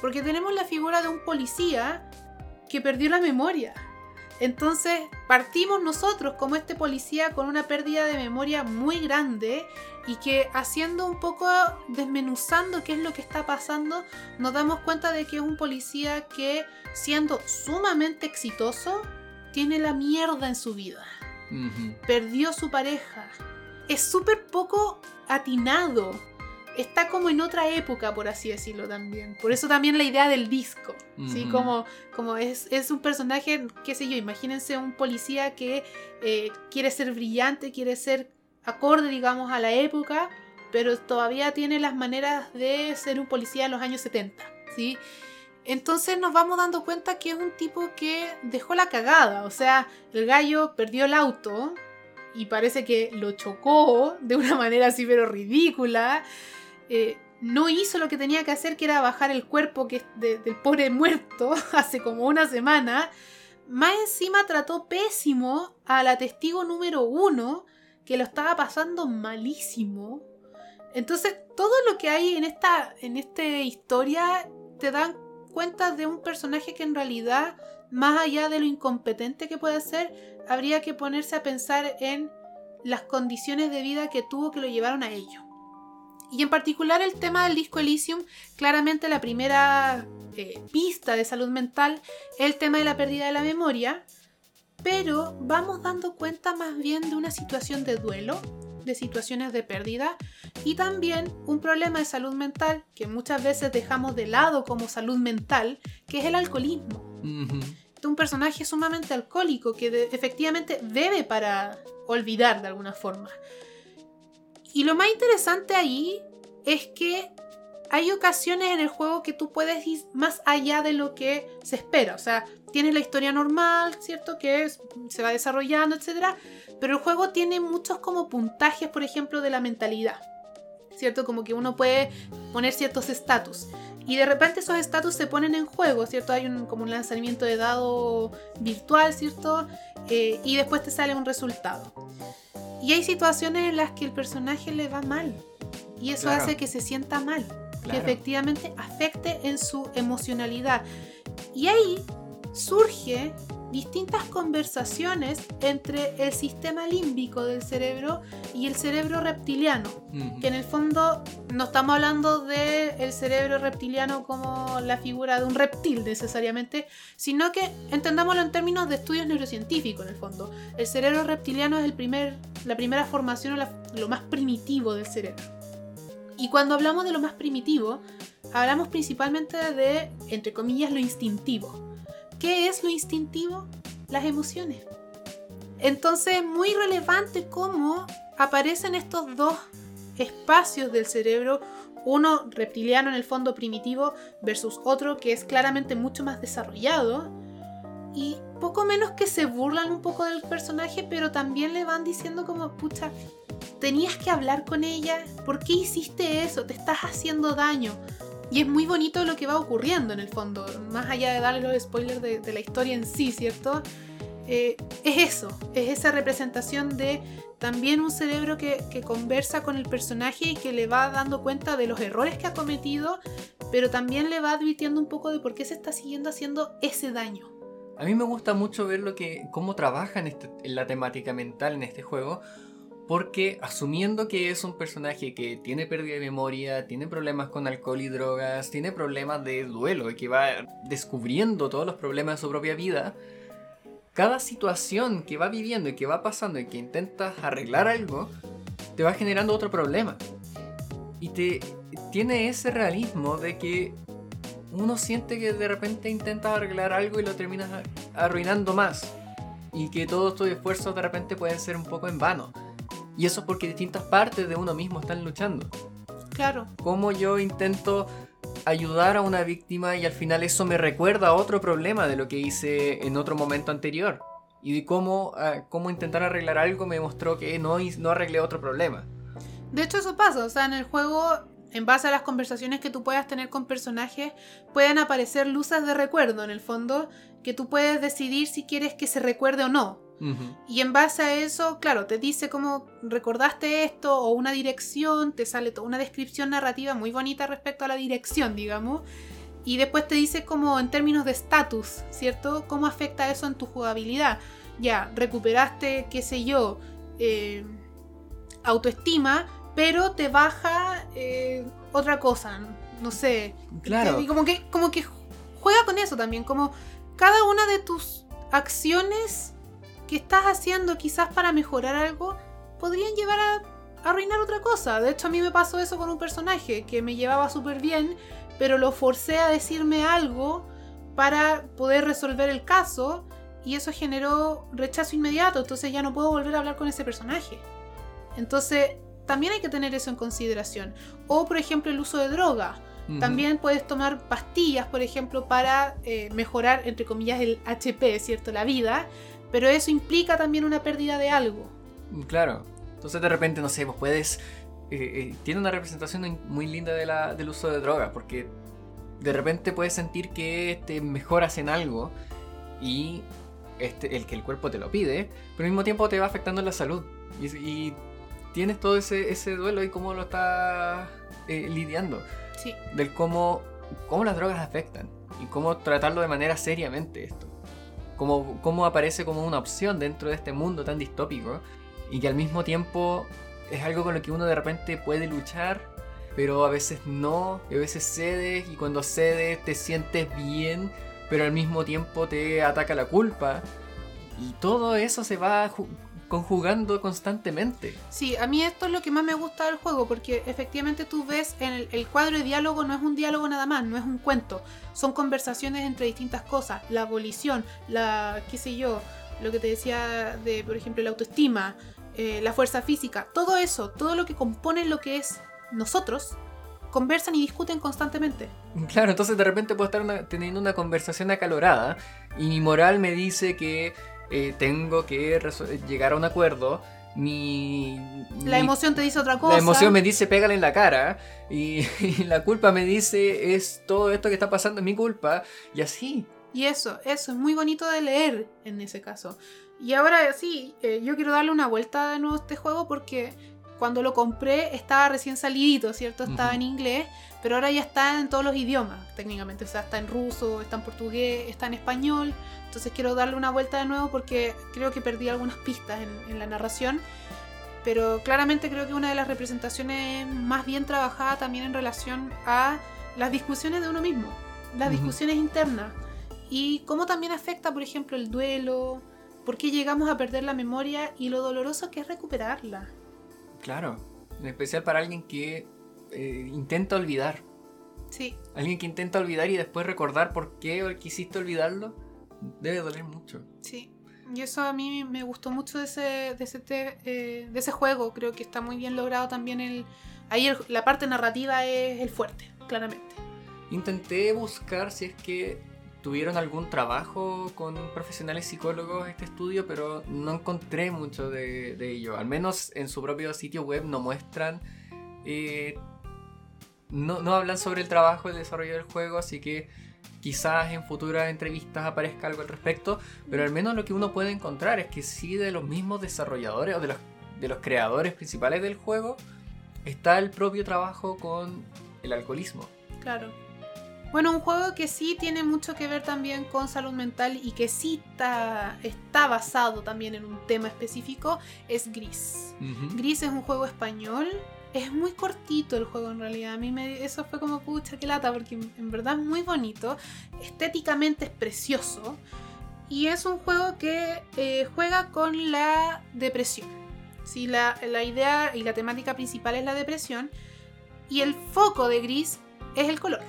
Speaker 1: Porque tenemos la figura de un policía que perdió la memoria. Entonces partimos nosotros como este policía con una pérdida de memoria muy grande y que haciendo un poco, desmenuzando qué es lo que está pasando, nos damos cuenta de que es un policía que siendo sumamente exitoso, tiene la mierda en su vida perdió su pareja. Es súper poco atinado. Está como en otra época, por así decirlo también. Por eso también la idea del disco. ¿sí? Como, como es, es un personaje, qué sé yo, imagínense un policía que eh, quiere ser brillante, quiere ser acorde, digamos, a la época, pero todavía tiene las maneras de ser un policía en los años 70. ¿sí? Entonces nos vamos dando cuenta que es un tipo que dejó la cagada. O sea, el gallo perdió el auto y parece que lo chocó de una (laughs) manera así pero ridícula. Eh, no hizo lo que tenía que hacer, que era bajar el cuerpo del pobre muerto (laughs) hace como una semana. Más encima trató pésimo a la testigo número uno, que lo estaba pasando malísimo. Entonces, todo lo que hay en esta, en esta historia te dan cuenta de un personaje que en realidad, más allá de lo incompetente que puede ser, habría que ponerse a pensar en las condiciones de vida que tuvo que lo llevaron a ello. Y en particular el tema del disco Elysium, claramente la primera eh, pista de salud mental es el tema de la pérdida de la memoria, pero vamos dando cuenta más bien de una situación de duelo, de situaciones de pérdida y también un problema de salud mental que muchas veces dejamos de lado como salud mental, que es el alcoholismo. Un personaje sumamente alcohólico que efectivamente bebe para olvidar de alguna forma. Y lo más interesante ahí es que hay ocasiones en el juego que tú puedes ir más allá de lo que se espera. O sea, tienes la historia normal, ¿cierto? Que se va desarrollando, etc. Pero el juego tiene muchos como puntajes, por ejemplo, de la mentalidad. ¿Cierto? Como que uno puede poner ciertos estatus. Y de repente esos estatus se ponen en juego, ¿cierto? Hay un, como un lanzamiento de dado virtual, ¿cierto? Eh, y después te sale un resultado. Y hay situaciones en las que el personaje le va mal. Y eso hace que se sienta mal que efectivamente afecte en su emocionalidad. Y ahí surge distintas conversaciones entre el sistema límbico del cerebro y el cerebro reptiliano, que en el fondo no estamos hablando del el cerebro reptiliano como la figura de un reptil necesariamente, sino que entendámoslo en términos de estudios neurocientíficos en el fondo. El cerebro reptiliano es el primer, la primera formación o lo más primitivo del cerebro. Y cuando hablamos de lo más primitivo, hablamos principalmente de, entre comillas, lo instintivo. ¿Qué es lo instintivo? Las emociones. Entonces es muy relevante cómo aparecen estos dos espacios del cerebro, uno reptiliano en el fondo primitivo versus otro que es claramente mucho más desarrollado y poco menos que se burlan un poco del personaje, pero también le van diciendo como, pucha, tenías que hablar con ella, ¿por qué hiciste eso? Te estás haciendo daño. Y es muy bonito lo que va ocurriendo en el fondo, más allá de darle los spoilers de, la historia en sí, ¿cierto? Eh, es eso, es esa representación de también un cerebro que, conversa con el personaje y que le va dando cuenta de los errores que ha cometido, pero también le va advirtiendo un poco de por qué se está siguiendo haciendo ese daño.
Speaker 2: A mí me gusta mucho ver lo que, cómo trabaja en, este, la temática mental en este juego, porque asumiendo que es un personaje que tiene pérdida de memoria, tiene problemas con alcohol y drogas, tiene problemas de duelo y que va descubriendo todos los problemas de su propia vida, cada situación que va viviendo y que va pasando y que intentas arreglar algo, te va generando otro problema. Y te tiene ese realismo de que uno siente que de repente intentas arreglar algo y lo terminas arruinando más. Y que todos tus esfuerzos de repente pueden ser un poco en vano. Y eso es porque distintas partes de uno mismo están luchando.
Speaker 1: Claro.
Speaker 2: Como yo intento ayudar a una víctima y al final eso me recuerda a otro problema de lo que hice en otro momento anterior. Y de cómo, ah, cómo intentar arreglar algo me mostró que no, no arreglé otro problema.
Speaker 1: De hecho eso pasa, o sea, en el juego, en base a las conversaciones que tú puedas tener con personajes, pueden aparecer luces de recuerdo en el fondo, que tú puedes decidir si quieres que se recuerde o no. Y en base a eso, claro, te dice cómo recordaste esto o una dirección, te sale toda una descripción narrativa muy bonita respecto a la dirección, digamos. Y después te dice como en términos de estatus, ¿cierto? ¿Cómo afecta eso en tu jugabilidad? Ya, recuperaste, qué sé yo, eh, autoestima, pero te baja eh, otra cosa, no sé.
Speaker 2: Claro.
Speaker 1: Y como que, como que juega con eso también, como cada una de tus acciones que estás haciendo quizás para mejorar algo podrían llevar a arruinar otra cosa. De hecho, a mí me pasó eso con un personaje que me llevaba súper bien, pero lo forcé a decirme algo para poder resolver el caso y eso generó rechazo inmediato, entonces ya no puedo volver a hablar con ese personaje. Entonces, también hay que tener eso en consideración. O, por ejemplo, el uso de droga. También puedes tomar pastillas, por ejemplo, para eh, mejorar, entre comillas, el HP, ¿cierto? La vida pero eso implica también una pérdida de algo.
Speaker 2: Claro. Entonces de repente, no sé, vos puedes... Eh, eh, tiene una representación muy linda de la, del uso de drogas, porque de repente puedes sentir que te mejoras en algo y este, el que el cuerpo te lo pide, pero al mismo tiempo te va afectando la salud. Y, tienes todo ese, ese, duelo y cómo lo estás eh, lidiando.
Speaker 1: Sí.
Speaker 2: Del cómo, cómo las drogas afectan. y cómo tratarlo de manera seriamente esto. Cómo, cómo aparece como una opción dentro de este mundo tan distópico y que al mismo tiempo es algo con lo que uno de repente puede luchar, pero a veces no, a veces cedes y cuando cedes te sientes bien, pero al mismo tiempo te ataca la culpa. Y todo eso se va conjugando constantemente.
Speaker 1: Sí, a mí esto es lo que más me gusta del juego, porque efectivamente tú ves en el, cuadro de diálogo no es un diálogo nada más, no es un cuento, son conversaciones entre distintas cosas, la abolición, la, qué sé yo, lo que te decía de, por ejemplo, la autoestima, eh, la fuerza física, todo eso, todo lo que compone lo que es nosotros, conversan y discuten constantemente.
Speaker 2: Claro, entonces de repente puedo estar teniendo una conversación acalorada y mi moral me dice que eh, tengo que llegar a un acuerdo. Mi,
Speaker 1: la emoción te dice otra cosa.
Speaker 2: La emoción me dice pégale en la cara. (laughs) Y, la culpa me dice es todo esto que está pasando es mi culpa. Y así.
Speaker 1: Y eso, eso es muy bonito de leer en ese caso. Y ahora sí, eh, yo quiero darle una vuelta de nuevo a este juego porque cuando lo compré estaba recién salidito, ¿cierto? Estaba en inglés, pero ahora ya está en todos los idiomas, técnicamente. O sea, está en ruso, está en portugués, está en español. Entonces quiero darle una vuelta de nuevo porque creo que perdí algunas pistas en, la narración. Pero claramente creo que una de las representaciones más bien trabajada también en relación a las discusiones de uno mismo, las discusiones internas. Y cómo también afecta, por ejemplo, el duelo, por qué llegamos a perder la memoria y lo doloroso que es recuperarla.
Speaker 2: Claro, en especial para alguien que eh, intenta olvidar.
Speaker 1: Sí.
Speaker 2: Alguien que intenta olvidar y después recordar por qué quisiste olvidarlo, debe doler mucho.
Speaker 1: Sí. Y eso a mí me gustó mucho de ese, de ese, eh, de ese juego. Creo que está muy bien logrado también el... Ahí la parte narrativa es el fuerte, claramente.
Speaker 2: Intenté buscar si es que tuvieron algún trabajo con profesionales psicólogos este estudio, pero no encontré mucho de, ello. Al menos en su propio sitio web no muestran, eh, no, no, hablan sobre el trabajo, el desarrollo del juego, así que quizás en futuras entrevistas aparezca algo al respecto, pero al menos lo que uno puede encontrar es que sí de los mismos desarrolladores o de los, de los creadores principales del juego está el propio trabajo con el alcoholismo.
Speaker 1: Claro. Bueno, un juego que sí tiene mucho que ver también con salud mental y que sí está, está basado también en un tema específico es Gris. Gris es un juego español. Es muy cortito el juego en realidad. A mí me, eso fue como pucha que lata porque en verdad es muy bonito. Estéticamente es precioso. Y es un juego que eh, juega con la depresión. ¿sí? La, la idea y la temática principal es la depresión. Y el foco de Gris es el color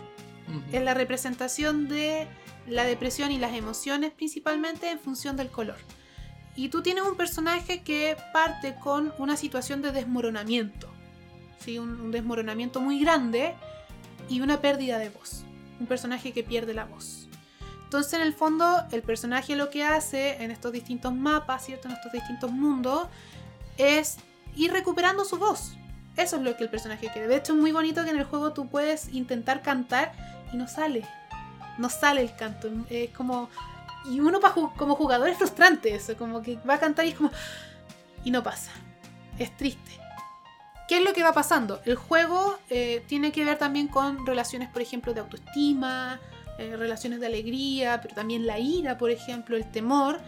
Speaker 1: es la representación de la depresión y las emociones principalmente en función del color. Y tú tienes un personaje que parte con una situación de desmoronamiento, un, desmoronamiento muy grande y una pérdida de voz. Un personaje que pierde la voz. Entonces, en el fondo, el personaje lo que hace en estos distintos mapas, ¿cierto? En estos distintos mundos, es ir recuperando su voz. Eso es lo que el personaje quiere. De hecho, es muy bonito que en el juego tú puedes intentar cantar y no sale. No sale el canto. Es como. Y uno como jugador es frustrante eso. Como que va a cantar y es como. Y no pasa. Es triste. ¿Qué es lo que va pasando? El juego eh, tiene que ver también con relaciones, por ejemplo, de autoestima, eh, relaciones de alegría, pero también la ira, por ejemplo, el temor.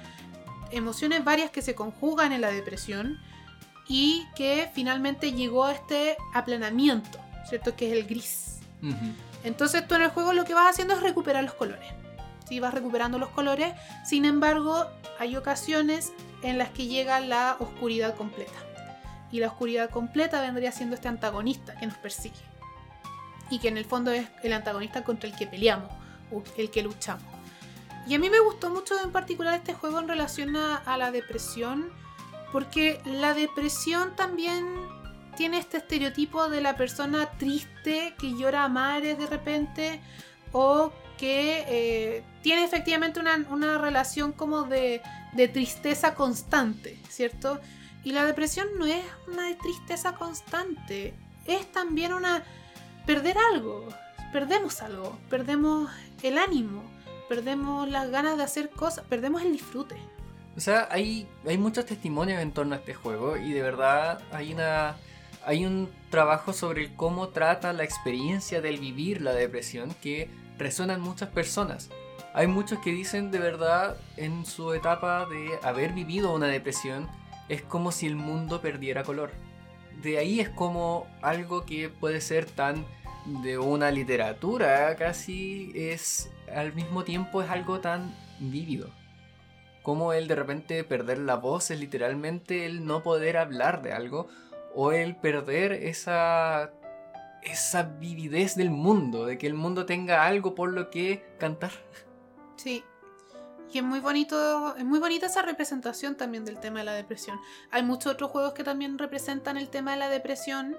Speaker 1: Emociones varias que se conjugan en la depresión y que finalmente llegó a este aplanamiento, ¿cierto? Que es el gris. Entonces tú en el juego lo que vas haciendo es recuperar los colores. ¿sí? Vas recuperando los colores, sin embargo hay ocasiones en las que llega la oscuridad completa. Y la oscuridad completa vendría siendo este antagonista que nos persigue. Y que en el fondo es el antagonista contra el que peleamos, el que luchamos. Y a mí me gustó mucho en particular este juego en relación a la depresión, porque la depresión también tiene este estereotipo de la persona triste que llora a mares de repente o que eh, tiene efectivamente una, relación como de, tristeza constante, ¿cierto? Y la depresión no es una tristeza constante, es también una... perder algo, perdemos algo, perdemos el ánimo, perdemos las ganas de hacer cosas, perdemos el disfrute.
Speaker 2: O sea, hay, hay muchos testimonios en torno a este juego y de verdad hay una hay un trabajo sobre cómo trata la experiencia del vivir la depresión que resuena en muchas personas. Hay muchos que dicen de verdad en su etapa de haber vivido una depresión es como si el mundo perdiera color. De ahí es como algo que puede ser tan de una literatura casi es al mismo tiempo es algo tan vívido. Como el de repente perder la voz es literalmente el no poder hablar de algo o el perder esa esa vividez del mundo, de que el mundo tenga algo por lo que cantar.
Speaker 1: Sí. Y es muy bonito, es muy bonita esa representación también del tema de la depresión. Hay muchos otros juegos que también representan el tema de la depresión.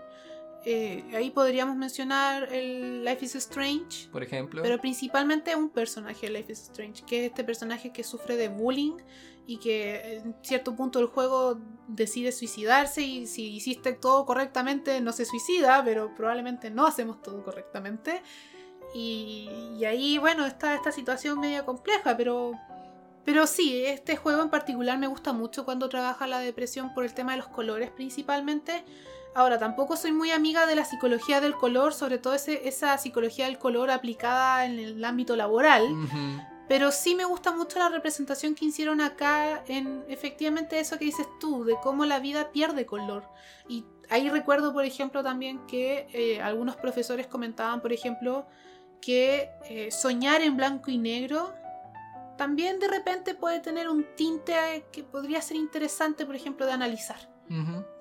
Speaker 1: Eh, ahí podríamos mencionar el Life is Strange.
Speaker 2: Por ejemplo.
Speaker 1: Pero principalmente un personaje de Life is Strange, que es este personaje que sufre de bullying y que en cierto punto del juego decide suicidarse y si hiciste todo correctamente no se suicida, pero probablemente no hacemos todo correctamente. Y, y ahí, bueno, está esta situación media compleja, pero, pero sí, este juego en particular me gusta mucho cuando trabaja la depresión por el tema de los colores principalmente. Ahora, tampoco soy muy amiga de la psicología del color, sobre todo ese, esa psicología del color aplicada en el ámbito laboral. Pero sí me gusta mucho la representación que hicieron acá en efectivamente eso que dices tú, de cómo la vida pierde color. Y ahí recuerdo, por ejemplo, también que eh, algunos profesores comentaban, por ejemplo, que eh, soñar en blanco y negro también de repente puede tener un tinte eh, que podría ser interesante, por ejemplo, de analizar.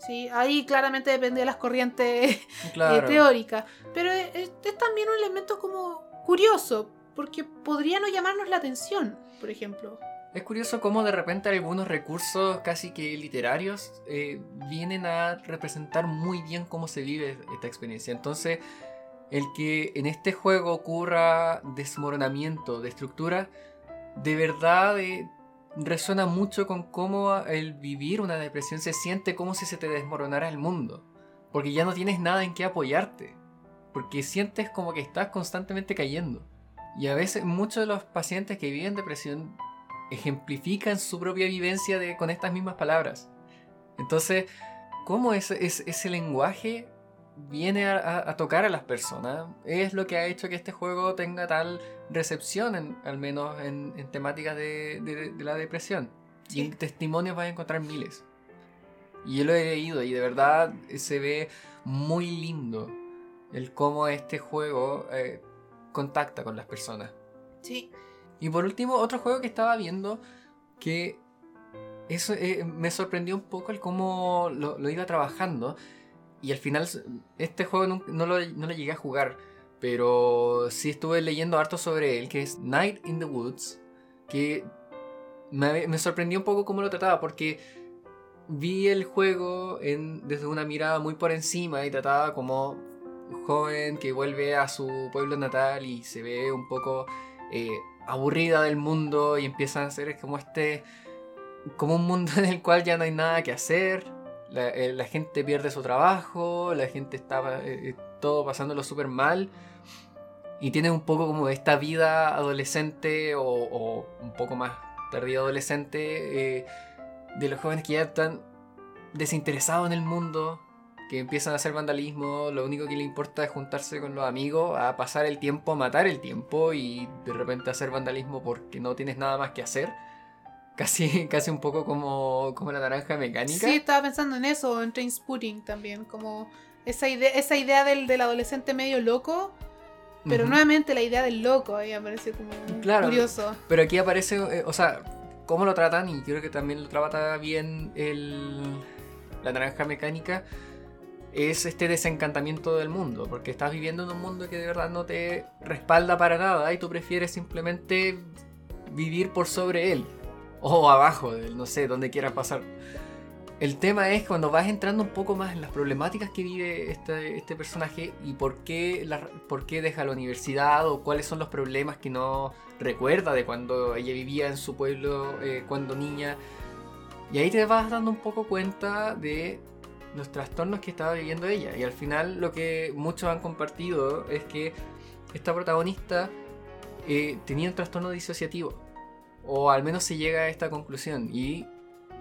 Speaker 1: ¿sí? Ahí claramente depende de las corrientes (laughs) eh,
Speaker 2: Claro.
Speaker 1: teóricas. Pero es, es- es también un elemento como curioso, porque podría no llamarnos la atención, por ejemplo.
Speaker 2: Es curioso cómo de repente algunos recursos casi que literarios eh, vienen a representar muy bien cómo se vive esta experiencia. Entonces, el que en este juego ocurra desmoronamiento de estructura, de verdad eh, resuena mucho con cómo el vivir una depresión se siente como si se te desmoronara el mundo. Porque ya no tienes nada en qué apoyarte. Porque sientes como que estás constantemente cayendo. Y a veces muchos de los pacientes que viven depresión ejemplifican su propia vivencia con estas mismas palabras. Entonces, ¿cómo ese- ese lenguaje viene a, a- a tocar a las personas? Es lo que ha hecho que este juego tenga tal recepción, en- al menos en, en temáticas de, de- de la depresión. Y en testimonios vas a encontrar miles. Y yo lo he leído y de verdad se ve muy lindo el cómo este juego eh, contacta con las personas.
Speaker 1: Sí.
Speaker 2: Y por último, otro juego que estaba viendo que eso eh, me sorprendió un poco el cómo lo, lo iba trabajando. Y al final, este juego no, lo, no lo llegué a jugar, pero sí estuve leyendo harto sobre él, que es Night in the Woods, que me, sorprendió un poco cómo lo trataba, porque vi el juego desde una mirada muy por encima y trataba como joven que vuelve a su pueblo natal y se ve un poco eh, aburrida del mundo y empiezan a hacer como este como un mundo (laughs) en el cual ya no hay nada que hacer la, eh, la gente pierde su trabajo la gente está eh, eh, todo pasándolo súper mal y tiene un poco como esta vida adolescente o, o un poco más tardía adolescente eh, de los jóvenes que ya están desinteresados en el mundo que empiezan a hacer vandalismo, lo único que le importa es juntarse con los amigos, a pasar el tiempo, a matar el tiempo y de repente hacer vandalismo porque no tienes nada más que hacer. Casi, casi un poco como, como la naranja mecánica.
Speaker 1: Sí, estaba pensando en eso, en Trainspotting también, como esa idea, esa idea del, del adolescente medio loco, pero nuevamente la idea del loco ahí me parece como
Speaker 2: Claro.
Speaker 1: curioso.
Speaker 2: Pero aquí aparece, eh, o sea, cómo lo tratan, y creo que también lo trata bien el, la naranja mecánica, es este desencantamiento del mundo, porque estás viviendo en un mundo que de verdad no te respalda para nada y tú prefieres simplemente vivir por sobre él, o abajo no sé, donde quieras pasar. El tema es cuando vas entrando un poco más en las problemáticas que vive este, este personaje y por qué, la- por qué deja la universidad o cuáles son los problemas que no recuerda de cuando ella vivía en su pueblo eh, cuando niña. Y ahí te vas dando un poco cuenta de los trastornos que estaba viviendo ella. Y al final lo que muchos han compartido es que esta protagonista eh, tenía un trastorno disociativo. O al menos se llega a esta conclusión. Y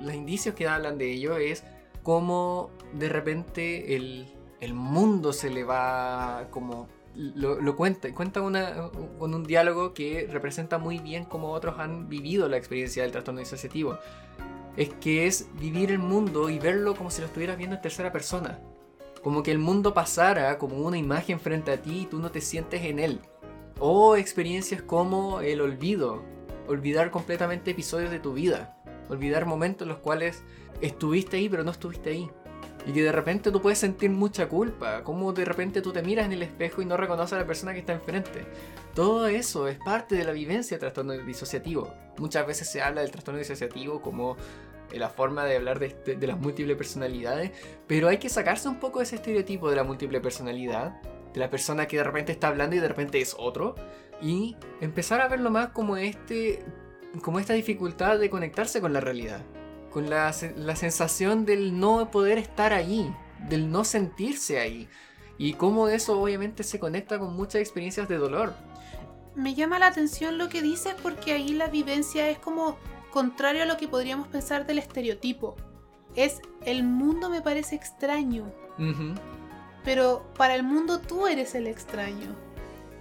Speaker 2: los indicios que hablan de ello es cómo de repente el, el mundo se le va como lo, cuenta, cuenta una, con un diálogo que representa muy bien cómo otros han vivido la experiencia del trastorno disociativo. Es que es vivir el mundo y verlo como si lo estuvieras viendo en tercera persona. Como que el mundo pasara como una imagen frente a ti y tú no te sientes en él. O experiencias como el olvido, olvidar completamente episodios de tu vida, olvidar momentos en los cuales estuviste ahí pero no estuviste ahí. Y que de repente tú puedes sentir mucha culpa, como de repente tú te miras en el espejo y no reconoces a la persona que está enfrente. Todo eso es parte de la vivencia del trastorno disociativo. Muchas veces se habla del trastorno disociativo como eh, la forma de hablar de, de las múltiples personalidades, pero hay que sacarse un poco de ese estereotipo de la múltiple personalidad, de la persona que de repente está hablando y de repente es otro, y empezar a verlo más como este como esta dificultad de conectarse con la realidad con la, sensación del no poder estar ahí, del no sentirse ahí. Y cómo eso obviamente se conecta con muchas experiencias de dolor.
Speaker 1: Me llama la atención lo que dices porque ahí la vivencia es como contrario a lo que podríamos pensar del estereotipo. Es el mundo me parece extraño. Pero para el mundo tú eres el extraño.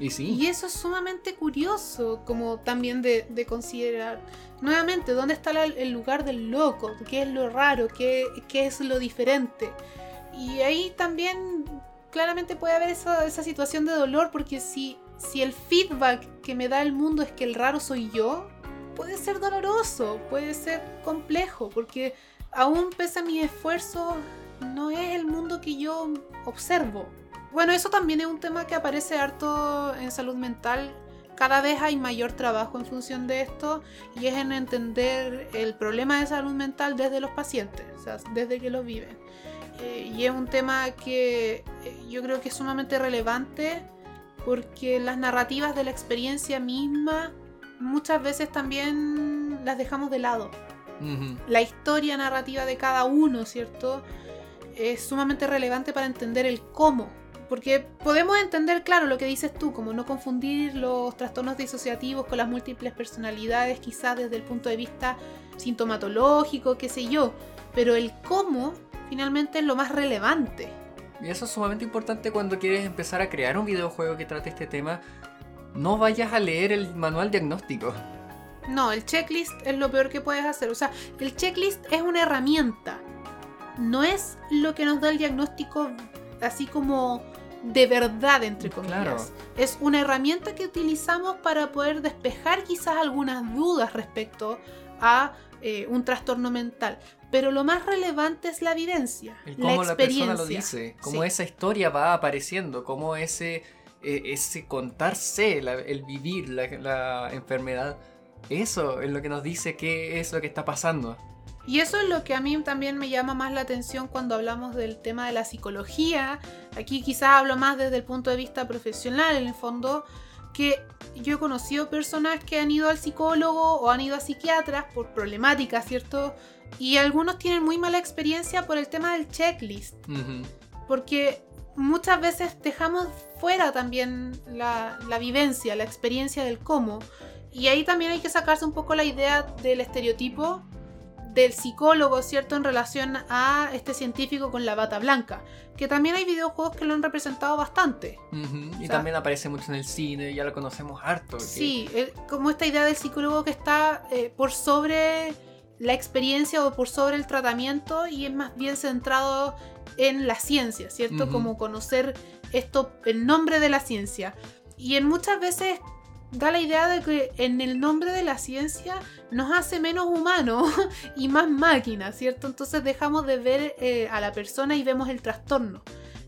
Speaker 2: Y
Speaker 1: eso es sumamente curioso, como también de, considerar. Nuevamente, ¿dónde está el lugar del loco? ¿Qué es lo raro? ¿Qué, es lo diferente? Y ahí también claramente puede haber esa, situación de dolor, porque si, si el feedback que me da el mundo es que el raro soy yo, puede ser doloroso, puede ser complejo, porque aún pese a mi esfuerzo, no es el mundo que yo observo. Bueno, eso también es un tema que aparece harto en salud mental. Cada vez hay mayor trabajo en función de esto y es en entender el problema de salud mental desde los pacientes, o sea, desde que lo viven. Eh, y es un tema que eh, yo creo que es sumamente relevante porque las narrativas de la experiencia misma muchas veces también las dejamos de lado. La historia narrativa de cada uno, ¿cierto? Es sumamente relevante para entender el cómo porque podemos entender, claro, lo que dices tú, como no confundir los trastornos disociativos con las múltiples personalidades, quizás desde el punto de vista sintomatológico, qué sé yo. Pero el cómo finalmente es lo más relevante.
Speaker 2: Y eso es sumamente importante cuando quieres empezar a crear un videojuego que trate este tema. No vayas a leer el manual diagnóstico.
Speaker 1: No, el checklist es lo peor que puedes hacer. O sea, el checklist es una herramienta. No es lo que nos da el diagnóstico así como de verdad, entre comillas. Es una herramienta que utilizamos para poder despejar quizás algunas dudas respecto a eh, un trastorno mental. Pero lo más relevante es la evidencia, la experiencia. La persona lo
Speaker 2: dice, cómo esa historia va apareciendo, cómo ese, eh, ese contarse, el vivir la enfermedad, eso es lo que nos dice qué es lo que está pasando.
Speaker 1: Y eso es lo que a mí también me llama más la atención cuando hablamos del tema de la psicología. Aquí quizás hablo más desde el punto de vista profesional, en el fondo, que yo he conocido personas que han ido al psicólogo o han ido a psiquiatras por problemáticas, ¿cierto? Y algunos tienen muy mala experiencia por el tema del checklist. Porque muchas veces dejamos fuera también la, la vivencia, la experiencia del cómo. Y ahí también hay que sacarse un poco la idea del estereotipo del psicólogo, ¿cierto? En relación a este científico con la bata blanca. Que también hay videojuegos que lo han representado bastante.
Speaker 2: Y también aparece mucho en el cine, ya lo conocemos harto.
Speaker 1: Sí, como esta idea del psicólogo que está eh, por sobre la experiencia o por sobre el tratamiento y es más bien centrado en la ciencia, ¿cierto? Como conocer esto, el nombre de la ciencia. Y en muchas veces da la idea de que en el nombre de la ciencia nos hace menos humanos (laughs) y más máquina, ¿cierto? Entonces dejamos de ver eh, a la persona y vemos el trastorno.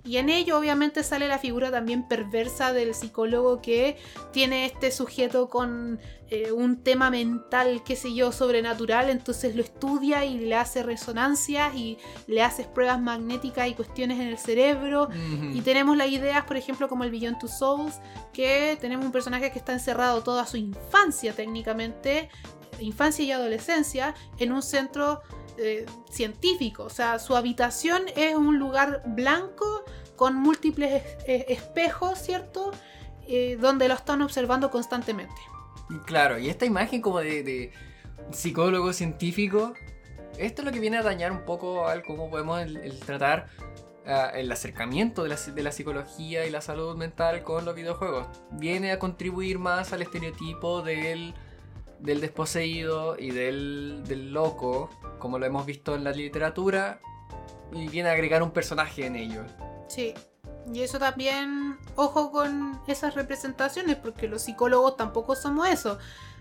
Speaker 1: Y en ello obviamente sale la figura también perversa del psicólogo que tiene este sujeto con eh, un tema mental, qué sé yo, sobrenatural, entonces lo estudia y le hace resonancias y le hace pruebas magnéticas y cuestiones en el cerebro. Y tenemos las ideas, por ejemplo, como el Beyond Two Souls, que tenemos un personaje que está encerrado toda su infancia técnicamente, infancia y adolescencia, en un centro eh, científico. O sea, su habitación es un lugar blanco con múltiples espejos, ¿cierto? Eh, donde lo están observando constantemente.
Speaker 2: Claro, y esta imagen como de, psicólogo científico, esto es lo que viene a dañar un poco al cómo podemos tratar ah, el acercamiento de la, de la psicología y la salud mental con los videojuegos. Viene a contribuir más al estereotipo del, del desposeído y del, del loco, como lo hemos visto en la literatura, y viene a agregar un personaje en ello.
Speaker 1: Sí. Y eso también, ojo con esas representaciones, porque los psicólogos tampoco somos eso.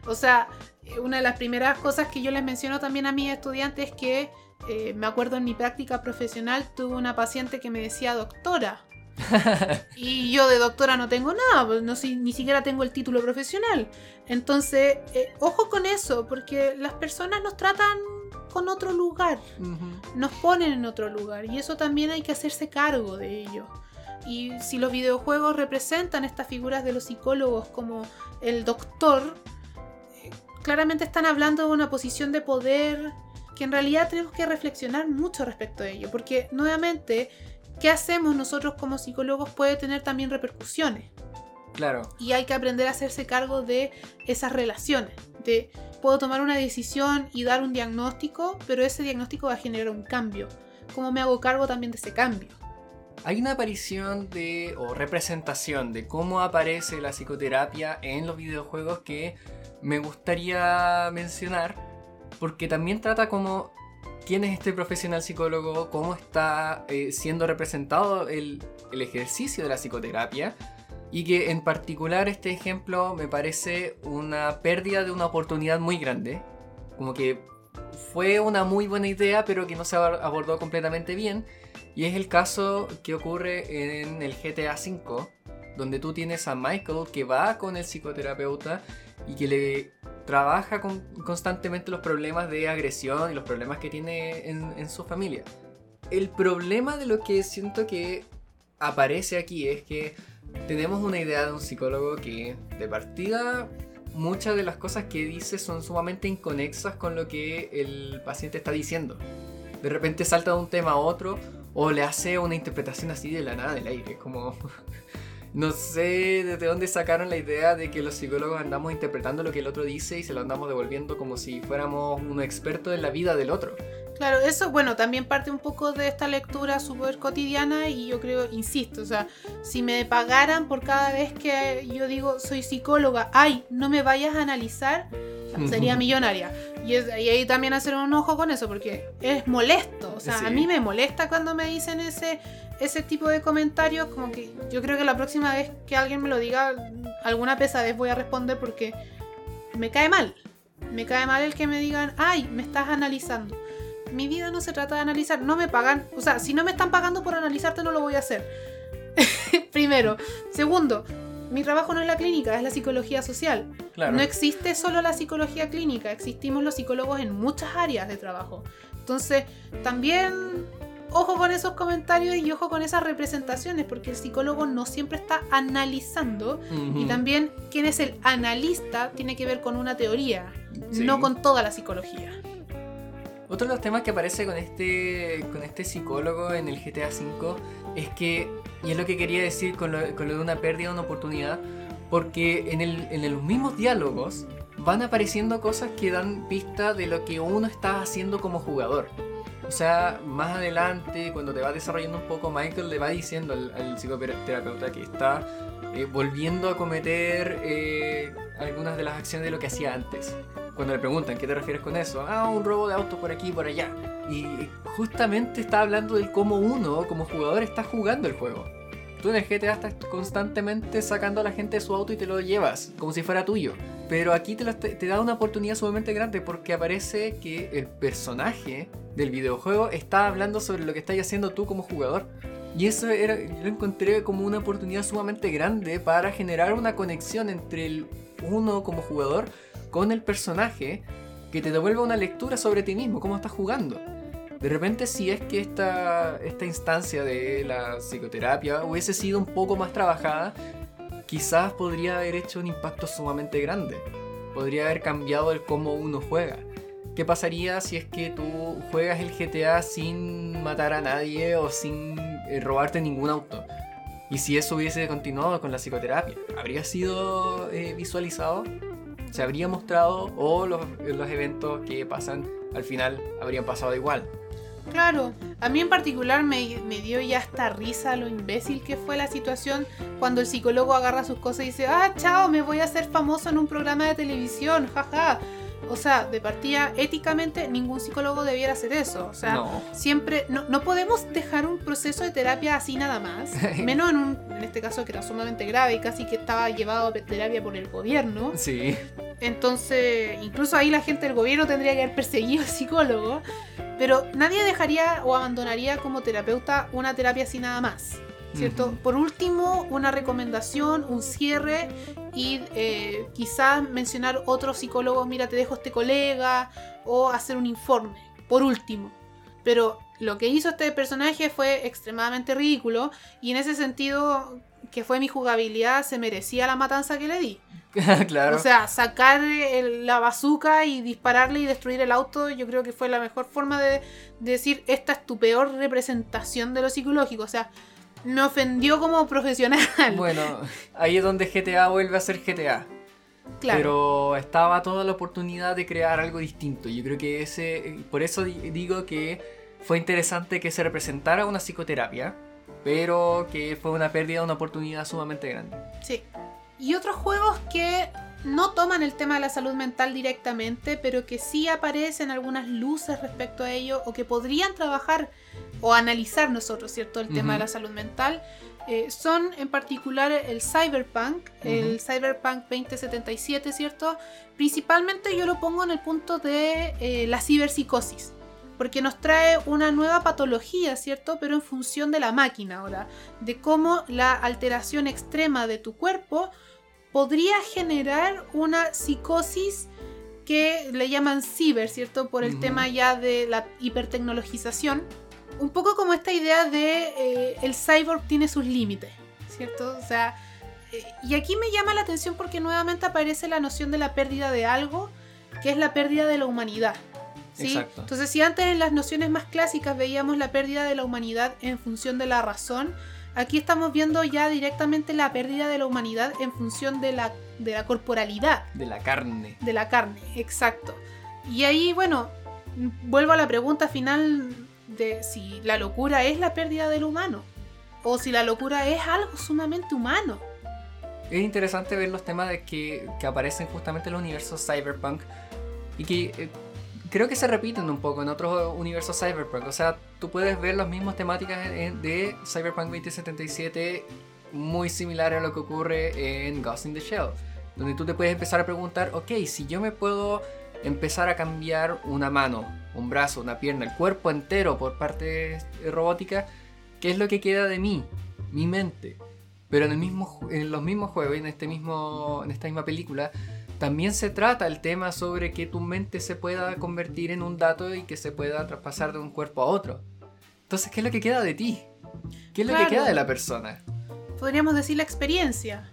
Speaker 1: O sea, eh, una de las primeras cosas que yo les menciono también a mis estudiantes es que eh, me acuerdo en mi práctica profesional tuve una paciente que me decía doctora. (laughs) y yo de doctora no tengo nada, pues, no, ni siquiera tengo el título profesional. Entonces, eh, ojo con eso, porque las personas nos tratan con otro lugar, nos ponen en otro lugar y eso también hay que hacerse cargo de ello. Y si los videojuegos representan estas figuras de los psicólogos como el doctor, eh, claramente están hablando de una posición de poder que en realidad tenemos que reflexionar mucho respecto de ello, porque nuevamente, ¿qué hacemos nosotros como psicólogos puede tener también repercusiones?
Speaker 2: Claro.
Speaker 1: Y hay que aprender a hacerse cargo de esas relaciones, de puedo tomar una decisión y dar un diagnóstico, pero ese diagnóstico va a generar un cambio. ¿Cómo me hago cargo también de ese cambio?
Speaker 2: Hay una aparición de o representación de cómo aparece la psicoterapia en los videojuegos que me gustaría mencionar porque también trata como quién es este profesional psicólogo, cómo está eh, siendo representado el, el, ejercicio de la psicoterapia y que en particular este ejemplo me parece una pérdida de una oportunidad muy grande, como que fue una muy buena idea pero que no se abordó completamente bien. Y es el caso que ocurre en el GTA V donde tú tienes a Michael que va con el psicoterapeuta y que le trabaja con, constantemente los problemas de agresión y los problemas que tiene en, su familia. El problema de lo que siento que aparece aquí es que tenemos una idea de un psicólogo que de partida muchas de las cosas que dice son sumamente inconexas con lo que el paciente está diciendo. De repente salta de un tema a otro o le hace una interpretación así de la nada del aire, como (laughs) no sé desde dónde sacaron la idea de que los psicólogos andamos interpretando lo que el otro dice y se lo andamos devolviendo como si fuéramos un experto en la vida del otro.
Speaker 1: Claro, eso, bueno, también parte un poco de esta lectura súper cotidiana y yo creo, insisto, o sea, si me pagaran por cada vez que yo digo soy psicóloga, ay, no me vayas a analizar, (laughs) sería millonaria. Y, ahí también hacer un ojo con eso, porque es molesto. O sea, a mí me molesta cuando me dicen ese, ese tipo de comentarios. Como que yo creo que la próxima vez que alguien me lo diga, alguna pesadez voy a responder porque me cae mal. Me cae mal el que me digan, ay, me estás analizando. Mi vida no se trata de analizar, no me pagan. O sea, si no me están pagando por analizarte, no lo voy a hacer. (laughs) Primero. Segundo, mi trabajo no es la clínica, es la psicología social. No existe solo la psicología clínica, existimos los psicólogos en muchas áreas de trabajo. Entonces, también ojo con esos comentarios y ojo con esas representaciones, porque el psicólogo no siempre está analizando y también quien es el analista tiene que ver con una teoría, no con toda la psicología.
Speaker 2: Otro de los temas que aparece con este, con este psicólogo en el GTA V es que, y es lo que quería decir con lo, de una pérdida de una oportunidad, porque en, el, en los mismos diálogos van apareciendo cosas que dan pista de lo que uno está haciendo como jugador. Sea, más adelante, cuando te va desarrollando un poco, Michael le va diciendo al, psicoterapeuta que está eh, volviendo a cometer eh, algunas de las acciones de lo que hacía antes cuando le preguntan qué te refieres con eso, ah, un robo de autos por aquí y por allá. Y justamente está hablando de cómo uno, como jugador, está jugando el juego. Tú en el GTA estás constantemente sacando a la gente de su auto y te lo llevas, como si fuera tuyo. Pero aquí te, te da una oportunidad sumamente grande porque aparece que el personaje del videojuego está hablando sobre lo que estás haciendo tú como jugador. Y eso era, yo lo encontré como una oportunidad sumamente grande para generar una conexión entre el uno como jugador con el personaje que te devuelva una lectura sobre ti mismo, cómo estás jugando. De repente, si es que esta, esta instancia de la psicoterapia hubiese sido un poco más trabajada, quizás podría haber hecho un impacto sumamente grande. Podría haber cambiado el cómo uno juega. ¿Qué pasaría si es que tú juegas el GTA sin matar a nadie o sin eh, robarte ningún auto? Y si eso hubiese continuado con la psicoterapia, ¿habría sido eh, visualizado? se habría mostrado o los, los eventos que pasan al final habrían pasado igual.
Speaker 1: Claro, a mí en particular me, me dio ya hasta risa lo imbécil que fue la situación cuando el psicólogo agarra sus cosas y dice, ah, chao, me voy a hacer famoso en un programa de televisión, jaja. O sea, de partida, éticamente, ningún psicólogo debiera hacer eso. O sea,
Speaker 2: No.
Speaker 1: siempre, no, no podemos dejar un proceso de terapia así nada más. (laughs) Menos en, un, en este caso que era sumamente grave y casi que estaba llevado a terapia por el gobierno.
Speaker 2: Sí.
Speaker 1: Entonces, incluso ahí la gente del gobierno tendría que haber perseguido al psicólogo. Pero nadie dejaría o abandonaría como terapeuta una terapia así nada más. ¿Cierto? Por último, una recomendación, un cierre y eh, quizás mencionar otro psicólogo, mira, te dejo este colega, o hacer un informe. Por último. Pero lo que hizo este personaje fue extremadamente ridículo y en ese sentido, que fue mi jugabilidad, se merecía la matanza que le di. (laughs)
Speaker 2: claro.
Speaker 1: O sea, sacar el- la bazooka y dispararle y destruir el auto, yo creo que fue la mejor forma de, de decir, esta es tu peor representación de lo psicológico. O sea, me ofendió como profesional.
Speaker 2: bueno, ahí es donde GTA vuelve a ser GTA.
Speaker 1: claro.
Speaker 2: Pero estaba toda la oportunidad de crear algo distinto. Yo creo que ese. Por eso di- digo que fue interesante que se representara una psicoterapia. Pero que fue una pérdida de una oportunidad sumamente grande.
Speaker 1: Sí. Y otros juegos que no toman el tema de la salud mental directamente, pero que sí aparecen algunas luces respecto a ello, o que podrían trabajar o analizar nosotros, ¿cierto? El tema de la salud mental. eh, son en particular el Cyberpunk, el. Cyberpunk 2077, ¿cierto? Principalmente yo lo pongo en el punto de eh, la ciberpsicosis, porque nos trae una nueva patología, ¿cierto? Pero en función de la máquina ahora, de cómo la alteración extrema de tu cuerpo podría generar una psicosis que le llaman ciber, ¿cierto? Por el tema ya de la hipertecnologización. Un poco como esta idea de eh, el cyborg tiene sus límites, ¿cierto? O sea, eh, y aquí me llama la atención porque nuevamente aparece la noción de la pérdida de algo, que es la pérdida de la humanidad. ¿sí?
Speaker 2: Exacto.
Speaker 1: Entonces, si antes en las nociones más clásicas veíamos la pérdida de la humanidad en función de la razón, aquí estamos viendo ya directamente la pérdida de la humanidad en función de la, de la corporalidad
Speaker 2: De la carne.
Speaker 1: de la carne, exacto. Y ahí, bueno, vuelvo a la pregunta final de si la locura es la pérdida del humano o si la locura es algo sumamente humano.
Speaker 2: Es interesante ver los temas de que, que aparecen justamente en el universo cyberpunk y que eh, creo que se repiten un poco en otros universos cyberpunk. O sea, tú puedes ver las mismas temáticas de Cyberpunk 2077 muy similar a lo que ocurre en Ghost in the Shell, donde tú te puedes empezar a preguntar, ok, si yo me puedo empezar a cambiar una mano, un brazo, una pierna, el cuerpo entero por parte robótica, ¿qué es lo que queda de mí? Mi mente. Pero en, el mismo, en los mismos juegos, en, este mismo, en esta misma película, también se trata el tema sobre que tu mente se pueda convertir en un dato y que se pueda traspasar de un cuerpo a otro. Entonces, ¿qué es lo que queda de ti? ¿Qué es lo que queda de la persona?
Speaker 1: Podríamos decir la experiencia.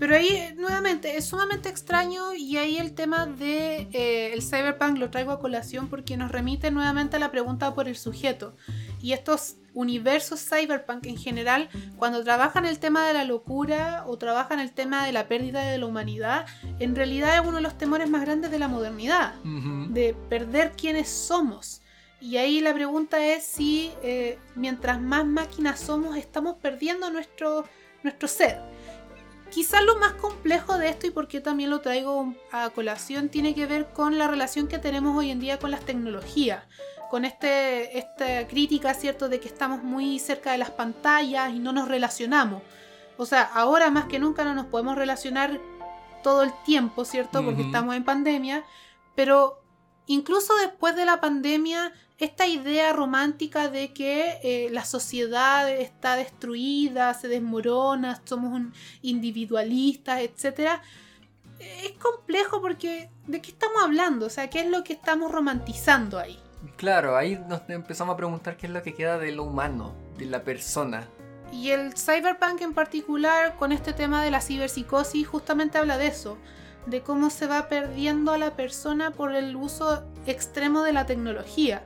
Speaker 1: Pero ahí, nuevamente, es sumamente extraño y ahí el tema de eh, el cyberpunk lo traigo a colación porque nos remite nuevamente a la pregunta por el sujeto. Y estos universos cyberpunk en general, cuando trabajan el tema de la locura o trabajan el tema de la pérdida de la humanidad, en realidad es uno de los temores más grandes de la modernidad de perder quiénes somos. Y ahí la pregunta es si eh, mientras más máquinas somos, estamos perdiendo nuestro, nuestro ser. Quizás lo más complejo de esto y por qué también lo traigo a colación tiene que ver con la relación que tenemos hoy en día con las tecnologías, con este, esta crítica, ¿cierto?, de que estamos muy cerca de las pantallas y no nos relacionamos. O sea, ahora más que nunca no nos podemos relacionar todo el tiempo, ¿cierto? Porque estamos en pandemia, pero incluso después de la pandemia, esta idea romántica de que eh, la sociedad está destruida, se desmorona, somos un individualistas, etc. Es complejo porque ¿de qué estamos hablando? O sea, ¿qué es lo que estamos romantizando ahí?
Speaker 2: Claro, ahí nos empezamos a preguntar qué es lo que queda de lo humano, de la persona.
Speaker 1: Y el cyberpunk en particular, con este tema de la ciberpsicosis, justamente habla de eso, de cómo se va perdiendo a la persona por el uso extremo de la tecnología.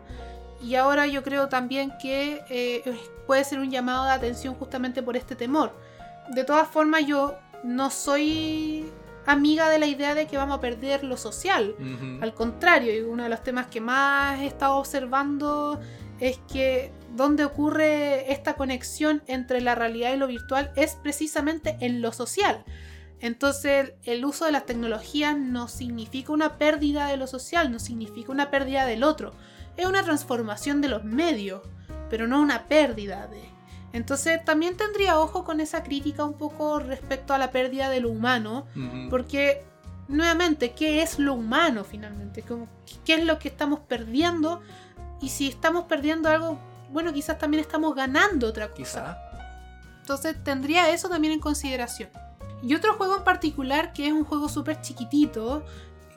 Speaker 1: Y ahora yo creo también que eh, puede ser un llamado de atención justamente por este temor. De todas formas, yo no soy amiga de la idea de que vamos a perder lo social. Al contrario, y uno de los temas que más he estado observando es que donde ocurre esta conexión entre la realidad y lo virtual es precisamente en lo social. Entonces el uso de las tecnologías no significa una pérdida de lo social, no significa una pérdida del otro. Es una transformación de los medios, pero no una pérdida de... Entonces también tendría ojo con esa crítica un poco respecto a la pérdida de lo humano, porque nuevamente, ¿qué es lo humano finalmente? ¿Qué es lo que estamos perdiendo? Y si estamos perdiendo algo, bueno, quizás también estamos ganando otra cosa. Entonces tendría eso también en consideración. Y otro juego en particular, que es un juego súper chiquitito,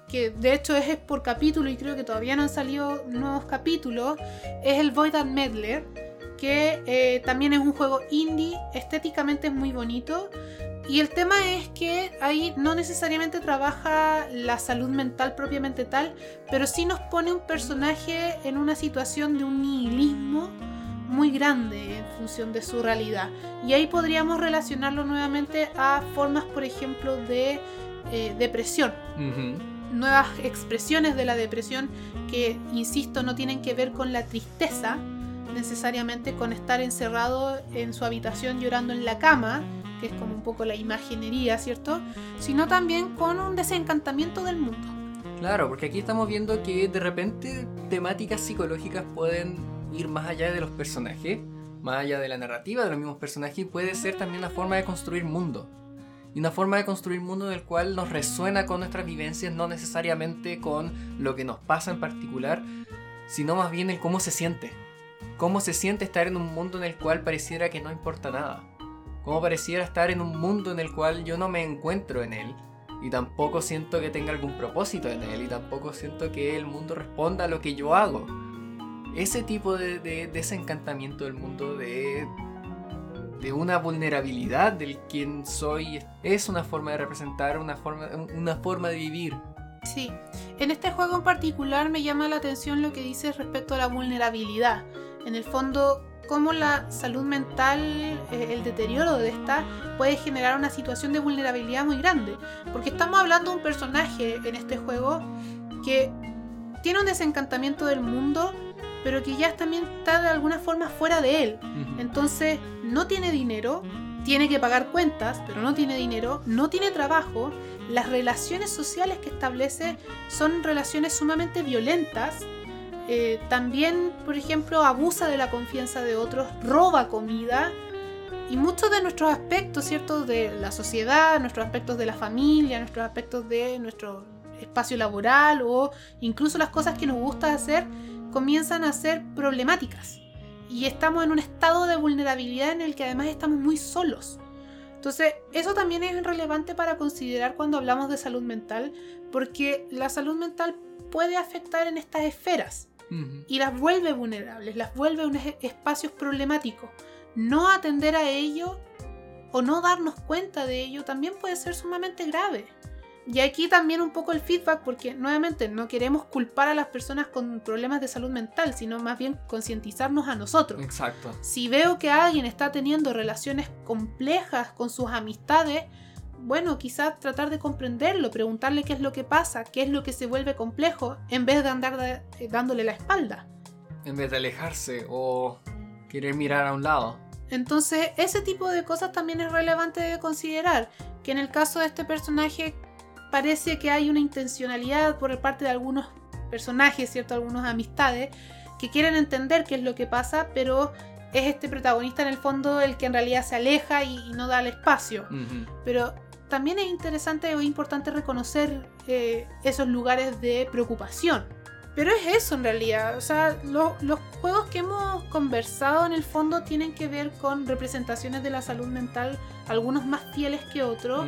Speaker 1: que de hecho es por capítulo y creo que todavía no han salido nuevos capítulos, es el Void and Medler, que eh, también es un juego indie, estéticamente es muy bonito. Y el tema es que ahí no necesariamente trabaja la salud mental propiamente tal, pero sí nos pone un personaje en una situación de un nihilismo muy grande en función de su realidad. Y ahí podríamos relacionarlo nuevamente a formas, por ejemplo, de eh, depresión. Nuevas expresiones de la depresión que, insisto, no tienen que ver con la tristeza, necesariamente con estar encerrado en su habitación llorando en la cama, que es como un poco la imaginería, ¿cierto? Sino también con un desencantamiento del mundo.
Speaker 2: Claro, porque aquí estamos viendo que de repente temáticas psicológicas pueden ir más allá de los personajes, más allá de la narrativa de los mismos personajes, y puede ser también una forma de construir mundo. Y una forma de construir mundo en el cual nos resuena con nuestras vivencias, no necesariamente con lo que nos pasa en particular, sino más bien el cómo se siente. Cómo se siente estar en un mundo en el cual pareciera que no importa nada. Cómo pareciera estar en un mundo en el cual yo no me encuentro en él. Y tampoco siento que tenga algún propósito en él. Y tampoco siento que el mundo responda a lo que yo hago ese tipo de, desencantamiento del mundo, de, de una vulnerabilidad del quien soy, es una forma de representar, una forma, una forma de vivir.
Speaker 1: Sí, en este juego en particular me llama la atención lo que dices respecto a la vulnerabilidad. En el fondo, cómo la salud mental, eh, el deterioro de esta, puede generar una situación de vulnerabilidad muy grande. Porque estamos hablando de un personaje en este juego que tiene un desencantamiento del mundo pero que ya también está de alguna forma fuera de él. Entonces, no tiene dinero, tiene que pagar cuentas, pero no tiene dinero, no tiene trabajo, las relaciones sociales que establece son relaciones sumamente violentas. Eh, también, por ejemplo, abusa de la confianza de otros, roba comida y muchos de nuestros aspectos, ¿cierto? De la sociedad, nuestros aspectos de la familia, nuestros aspectos de nuestro espacio laboral o incluso las cosas que nos gusta hacer, comienzan a ser problemáticas. Y estamos en un estado de vulnerabilidad en el que además estamos muy solos. Entonces, eso también es relevante para considerar cuando hablamos de salud mental, porque la salud mental puede afectar en estas esferas y las vuelve vulnerables, las vuelve unos espacios problemáticos. No atender a ello o no darnos cuenta de ello también puede ser sumamente grave. Y aquí también un poco el feedback, porque nuevamente no queremos culpar a las personas con problemas de salud mental, sino más bien concientizarnos a nosotros.
Speaker 2: Exacto.
Speaker 1: Si veo que alguien está teniendo relaciones complejas con sus amistades, bueno, quizás tratar de comprenderlo, preguntarle qué es lo que pasa, qué es lo que se vuelve complejo, en vez de andar eh, dándole la espalda.
Speaker 2: En vez de alejarse o querer mirar a un lado.
Speaker 1: Entonces, ese tipo de cosas también es relevante de considerar. Que en el caso de este personaje parece que hay una intencionalidad por parte de algunos personajes, ¿cierto? Algunas amistades que quieren entender qué es lo que pasa, pero es este protagonista en el fondo el que en realidad se aleja y, no da el espacio. Pero también es interesante o importante reconocer eh, esos lugares de preocupación. Pero es eso en realidad. O sea, los juegos que hemos conversado en el fondo tienen que ver con representaciones de la salud mental, algunos más fieles que otros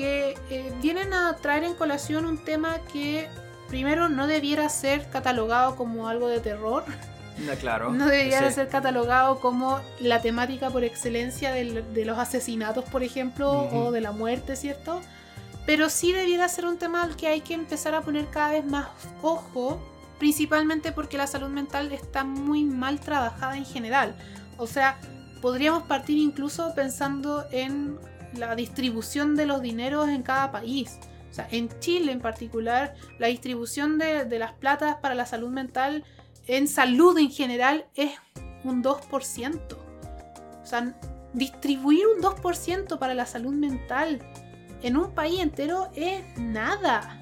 Speaker 1: que eh, vienen a traer en colación un tema que primero no debiera ser catalogado como algo de terror.
Speaker 2: No, claro. (laughs)
Speaker 1: No debiera ser catalogado como la temática por excelencia de los asesinatos, por ejemplo, o de la muerte, ¿cierto? Pero sí debiera ser un tema al que hay que empezar a poner cada vez más ojo, principalmente porque la salud mental está muy mal trabajada en general. O sea, podríamos partir incluso pensando en la distribución de los dineros en cada país. O sea, en Chile en particular, la distribución de, las platas para la salud mental en salud en general es un 2%. O sea, distribuir un 2% para la salud mental en un país entero es nada.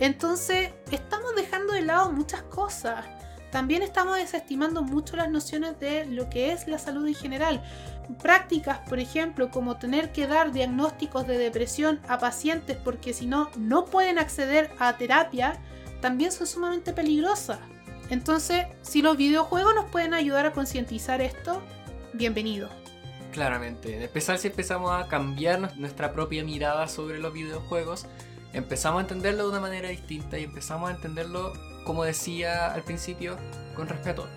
Speaker 1: Entonces, estamos dejando de lado muchas cosas. También estamos desestimando mucho las nociones de lo que es la salud en general. Prácticas, por ejemplo, como tener que dar diagnósticos de depresión a pacientes porque si no, no pueden acceder a terapia, también son sumamente peligrosas. Entonces, si los videojuegos nos pueden ayudar a concientizar esto, bienvenido.
Speaker 2: Claramente, en especial si empezamos a cambiar nuestra propia mirada sobre los videojuegos, empezamos a entenderlo de una manera distinta y empezamos a entenderlo, como decía al principio, con respeto.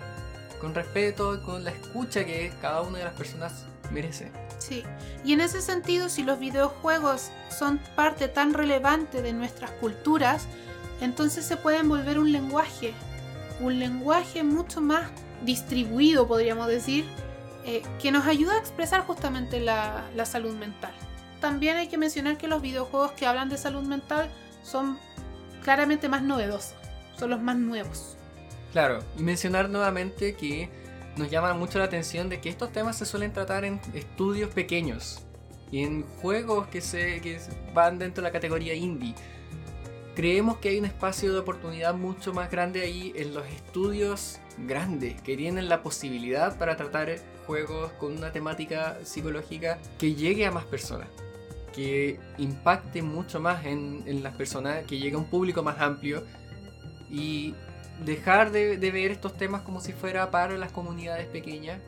Speaker 2: Con respeto con la escucha que cada una de las personas merece.
Speaker 1: Sí, y en ese sentido, si los videojuegos son parte tan relevante de nuestras culturas, entonces se pueden volver un lenguaje, un lenguaje mucho más distribuido, podríamos decir, eh, que nos ayuda a expresar justamente la, salud mental. También hay que mencionar que los videojuegos que hablan de salud mental son claramente más novedosos, son los más nuevos.
Speaker 2: Claro, y mencionar nuevamente que nos llama mucho la atención de que estos temas se suelen tratar en estudios pequeños y en juegos que, se, que van dentro de la categoría indie. Creemos que hay un espacio de oportunidad mucho más grande ahí en los estudios grandes que tienen la posibilidad para tratar juegos con una temática psicológica que llegue a más personas, que impacte mucho más en, las personas, que llegue a un público más amplio y dejar de, ver estos temas como si fuera para las comunidades pequeñas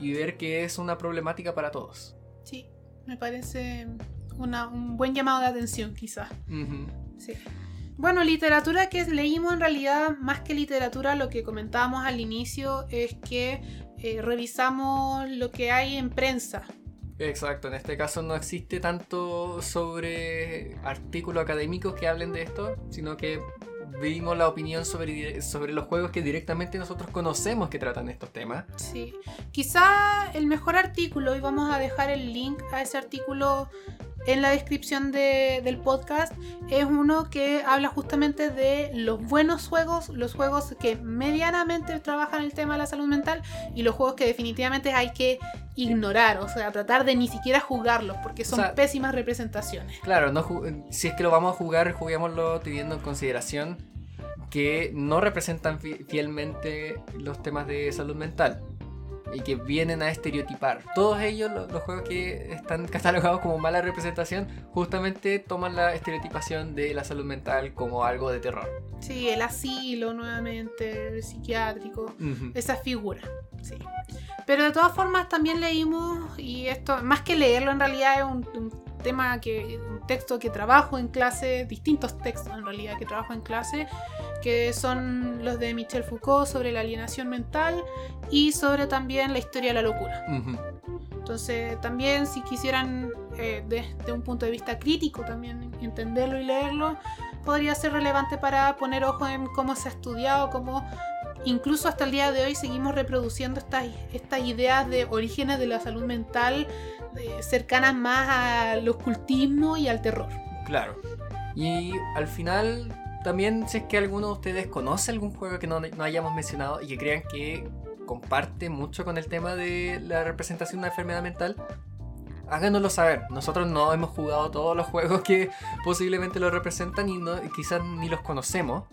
Speaker 2: y ver que es una problemática para todos.
Speaker 1: Sí, me parece un buen llamado de atención quizás. Sí. Bueno, literatura que leímos en realidad, más que literatura, lo que comentábamos al inicio es que eh, revisamos lo que hay en prensa.
Speaker 2: Exacto, en este caso no existe tanto sobre artículos académicos que hablen de esto, sino que vimos la opinión sobre, sobre los juegos que directamente nosotros conocemos que tratan estos temas.
Speaker 1: Sí, quizá el mejor artículo, y vamos a dejar el link a ese artículo en la descripción del podcast es uno que habla justamente de los buenos juegos, los juegos que medianamente trabajan el tema de la salud mental y los juegos que definitivamente hay que ignorar, o sea, tratar de ni siquiera jugarlos porque son pésimas representaciones.
Speaker 2: Claro, no si es que lo vamos a jugar, juguémoslo teniendo en consideración que no representan fielmente los temas de salud mental y que vienen a estereotipar. Todos ellos, los, juegos que están (laughs) catalogados como mala representación, justamente toman la estereotipación de la salud mental como algo de terror.
Speaker 1: Sí, el asilo nuevamente, el psiquiátrico, esa figura. Sí. Pero de todas formas también leímos, y esto, más que leerlo en realidad es un, tema que, un texto que trabajo en clase, distintos textos en realidad que trabajo en clase, que son los de Michel Foucault sobre la alienación mental y sobre también la historia de la locura. Entonces, también si quisieran eh, desde un punto de vista crítico también entenderlo y leerlo, podría ser relevante para poner ojo en cómo se ha estudiado, cómo incluso hasta el día de hoy seguimos reproduciendo estas, estas ideas de orígenes de la salud mental cercanas más al ocultismo y al terror.
Speaker 2: Claro. Y al final también si es que alguno de ustedes conoce algún juego que no, hayamos mencionado y que crean que comparte mucho con el tema de la representación de una enfermedad mental, háganoslo saber. Nosotros no hemos jugado todos los juegos que posiblemente lo representan y no, quizás ni los conocemos.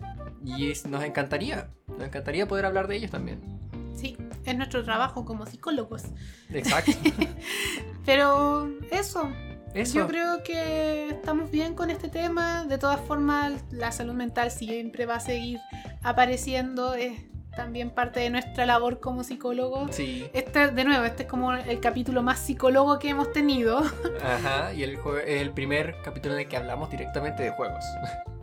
Speaker 2: Y nos encantaría, nos encantaría poder hablar de ellos también.
Speaker 1: Sí, es nuestro trabajo como psicólogos.
Speaker 2: Exacto. (laughs)
Speaker 1: Pero eso, yo creo que estamos bien con este tema. De todas formas, la salud mental siempre va a seguir apareciendo. Es también parte de nuestra labor como psicólogos.
Speaker 2: Sí.
Speaker 1: Este, de nuevo, este es como el capítulo más psicólogo que hemos tenido.
Speaker 2: Ajá, y el, es el primer capítulo en el que hablamos directamente de juegos.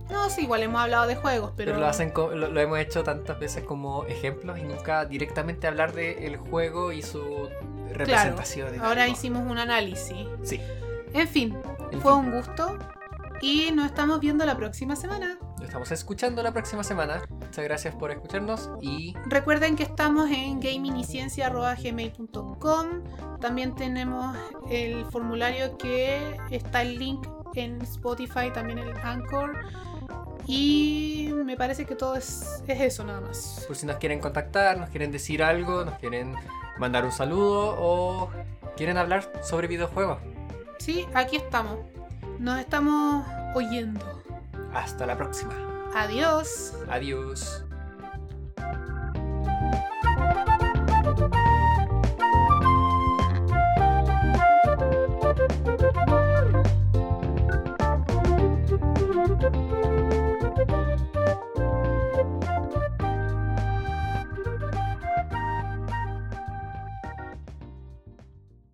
Speaker 1: No, sí, igual hemos hablado de juegos, pero...
Speaker 2: pero lo, hacen lo, hemos hecho tantas veces como ejemplos y nunca directamente hablar del juego y su representación.
Speaker 1: Claro, ahora hicimos un análisis.
Speaker 2: Sí.
Speaker 1: En fin, fue un gusto y nos estamos viendo la próxima semana.
Speaker 2: Nos estamos escuchando la próxima semana. Muchas gracias por escucharnos y
Speaker 1: recuerden que estamos en gamingyciencia.gmail.com. También tenemos el formulario que está el link en Spotify, también el Anchor Y me parece que todo es, es eso nada más.
Speaker 2: Por si nos quieren contactar, nos quieren decir algo, nos quieren mandar un saludo o quieren hablar sobre videojuegos.
Speaker 1: Sí, aquí estamos. Nos estamos oyendo.
Speaker 2: Hasta la próxima.
Speaker 1: Adiós.
Speaker 2: Adiós.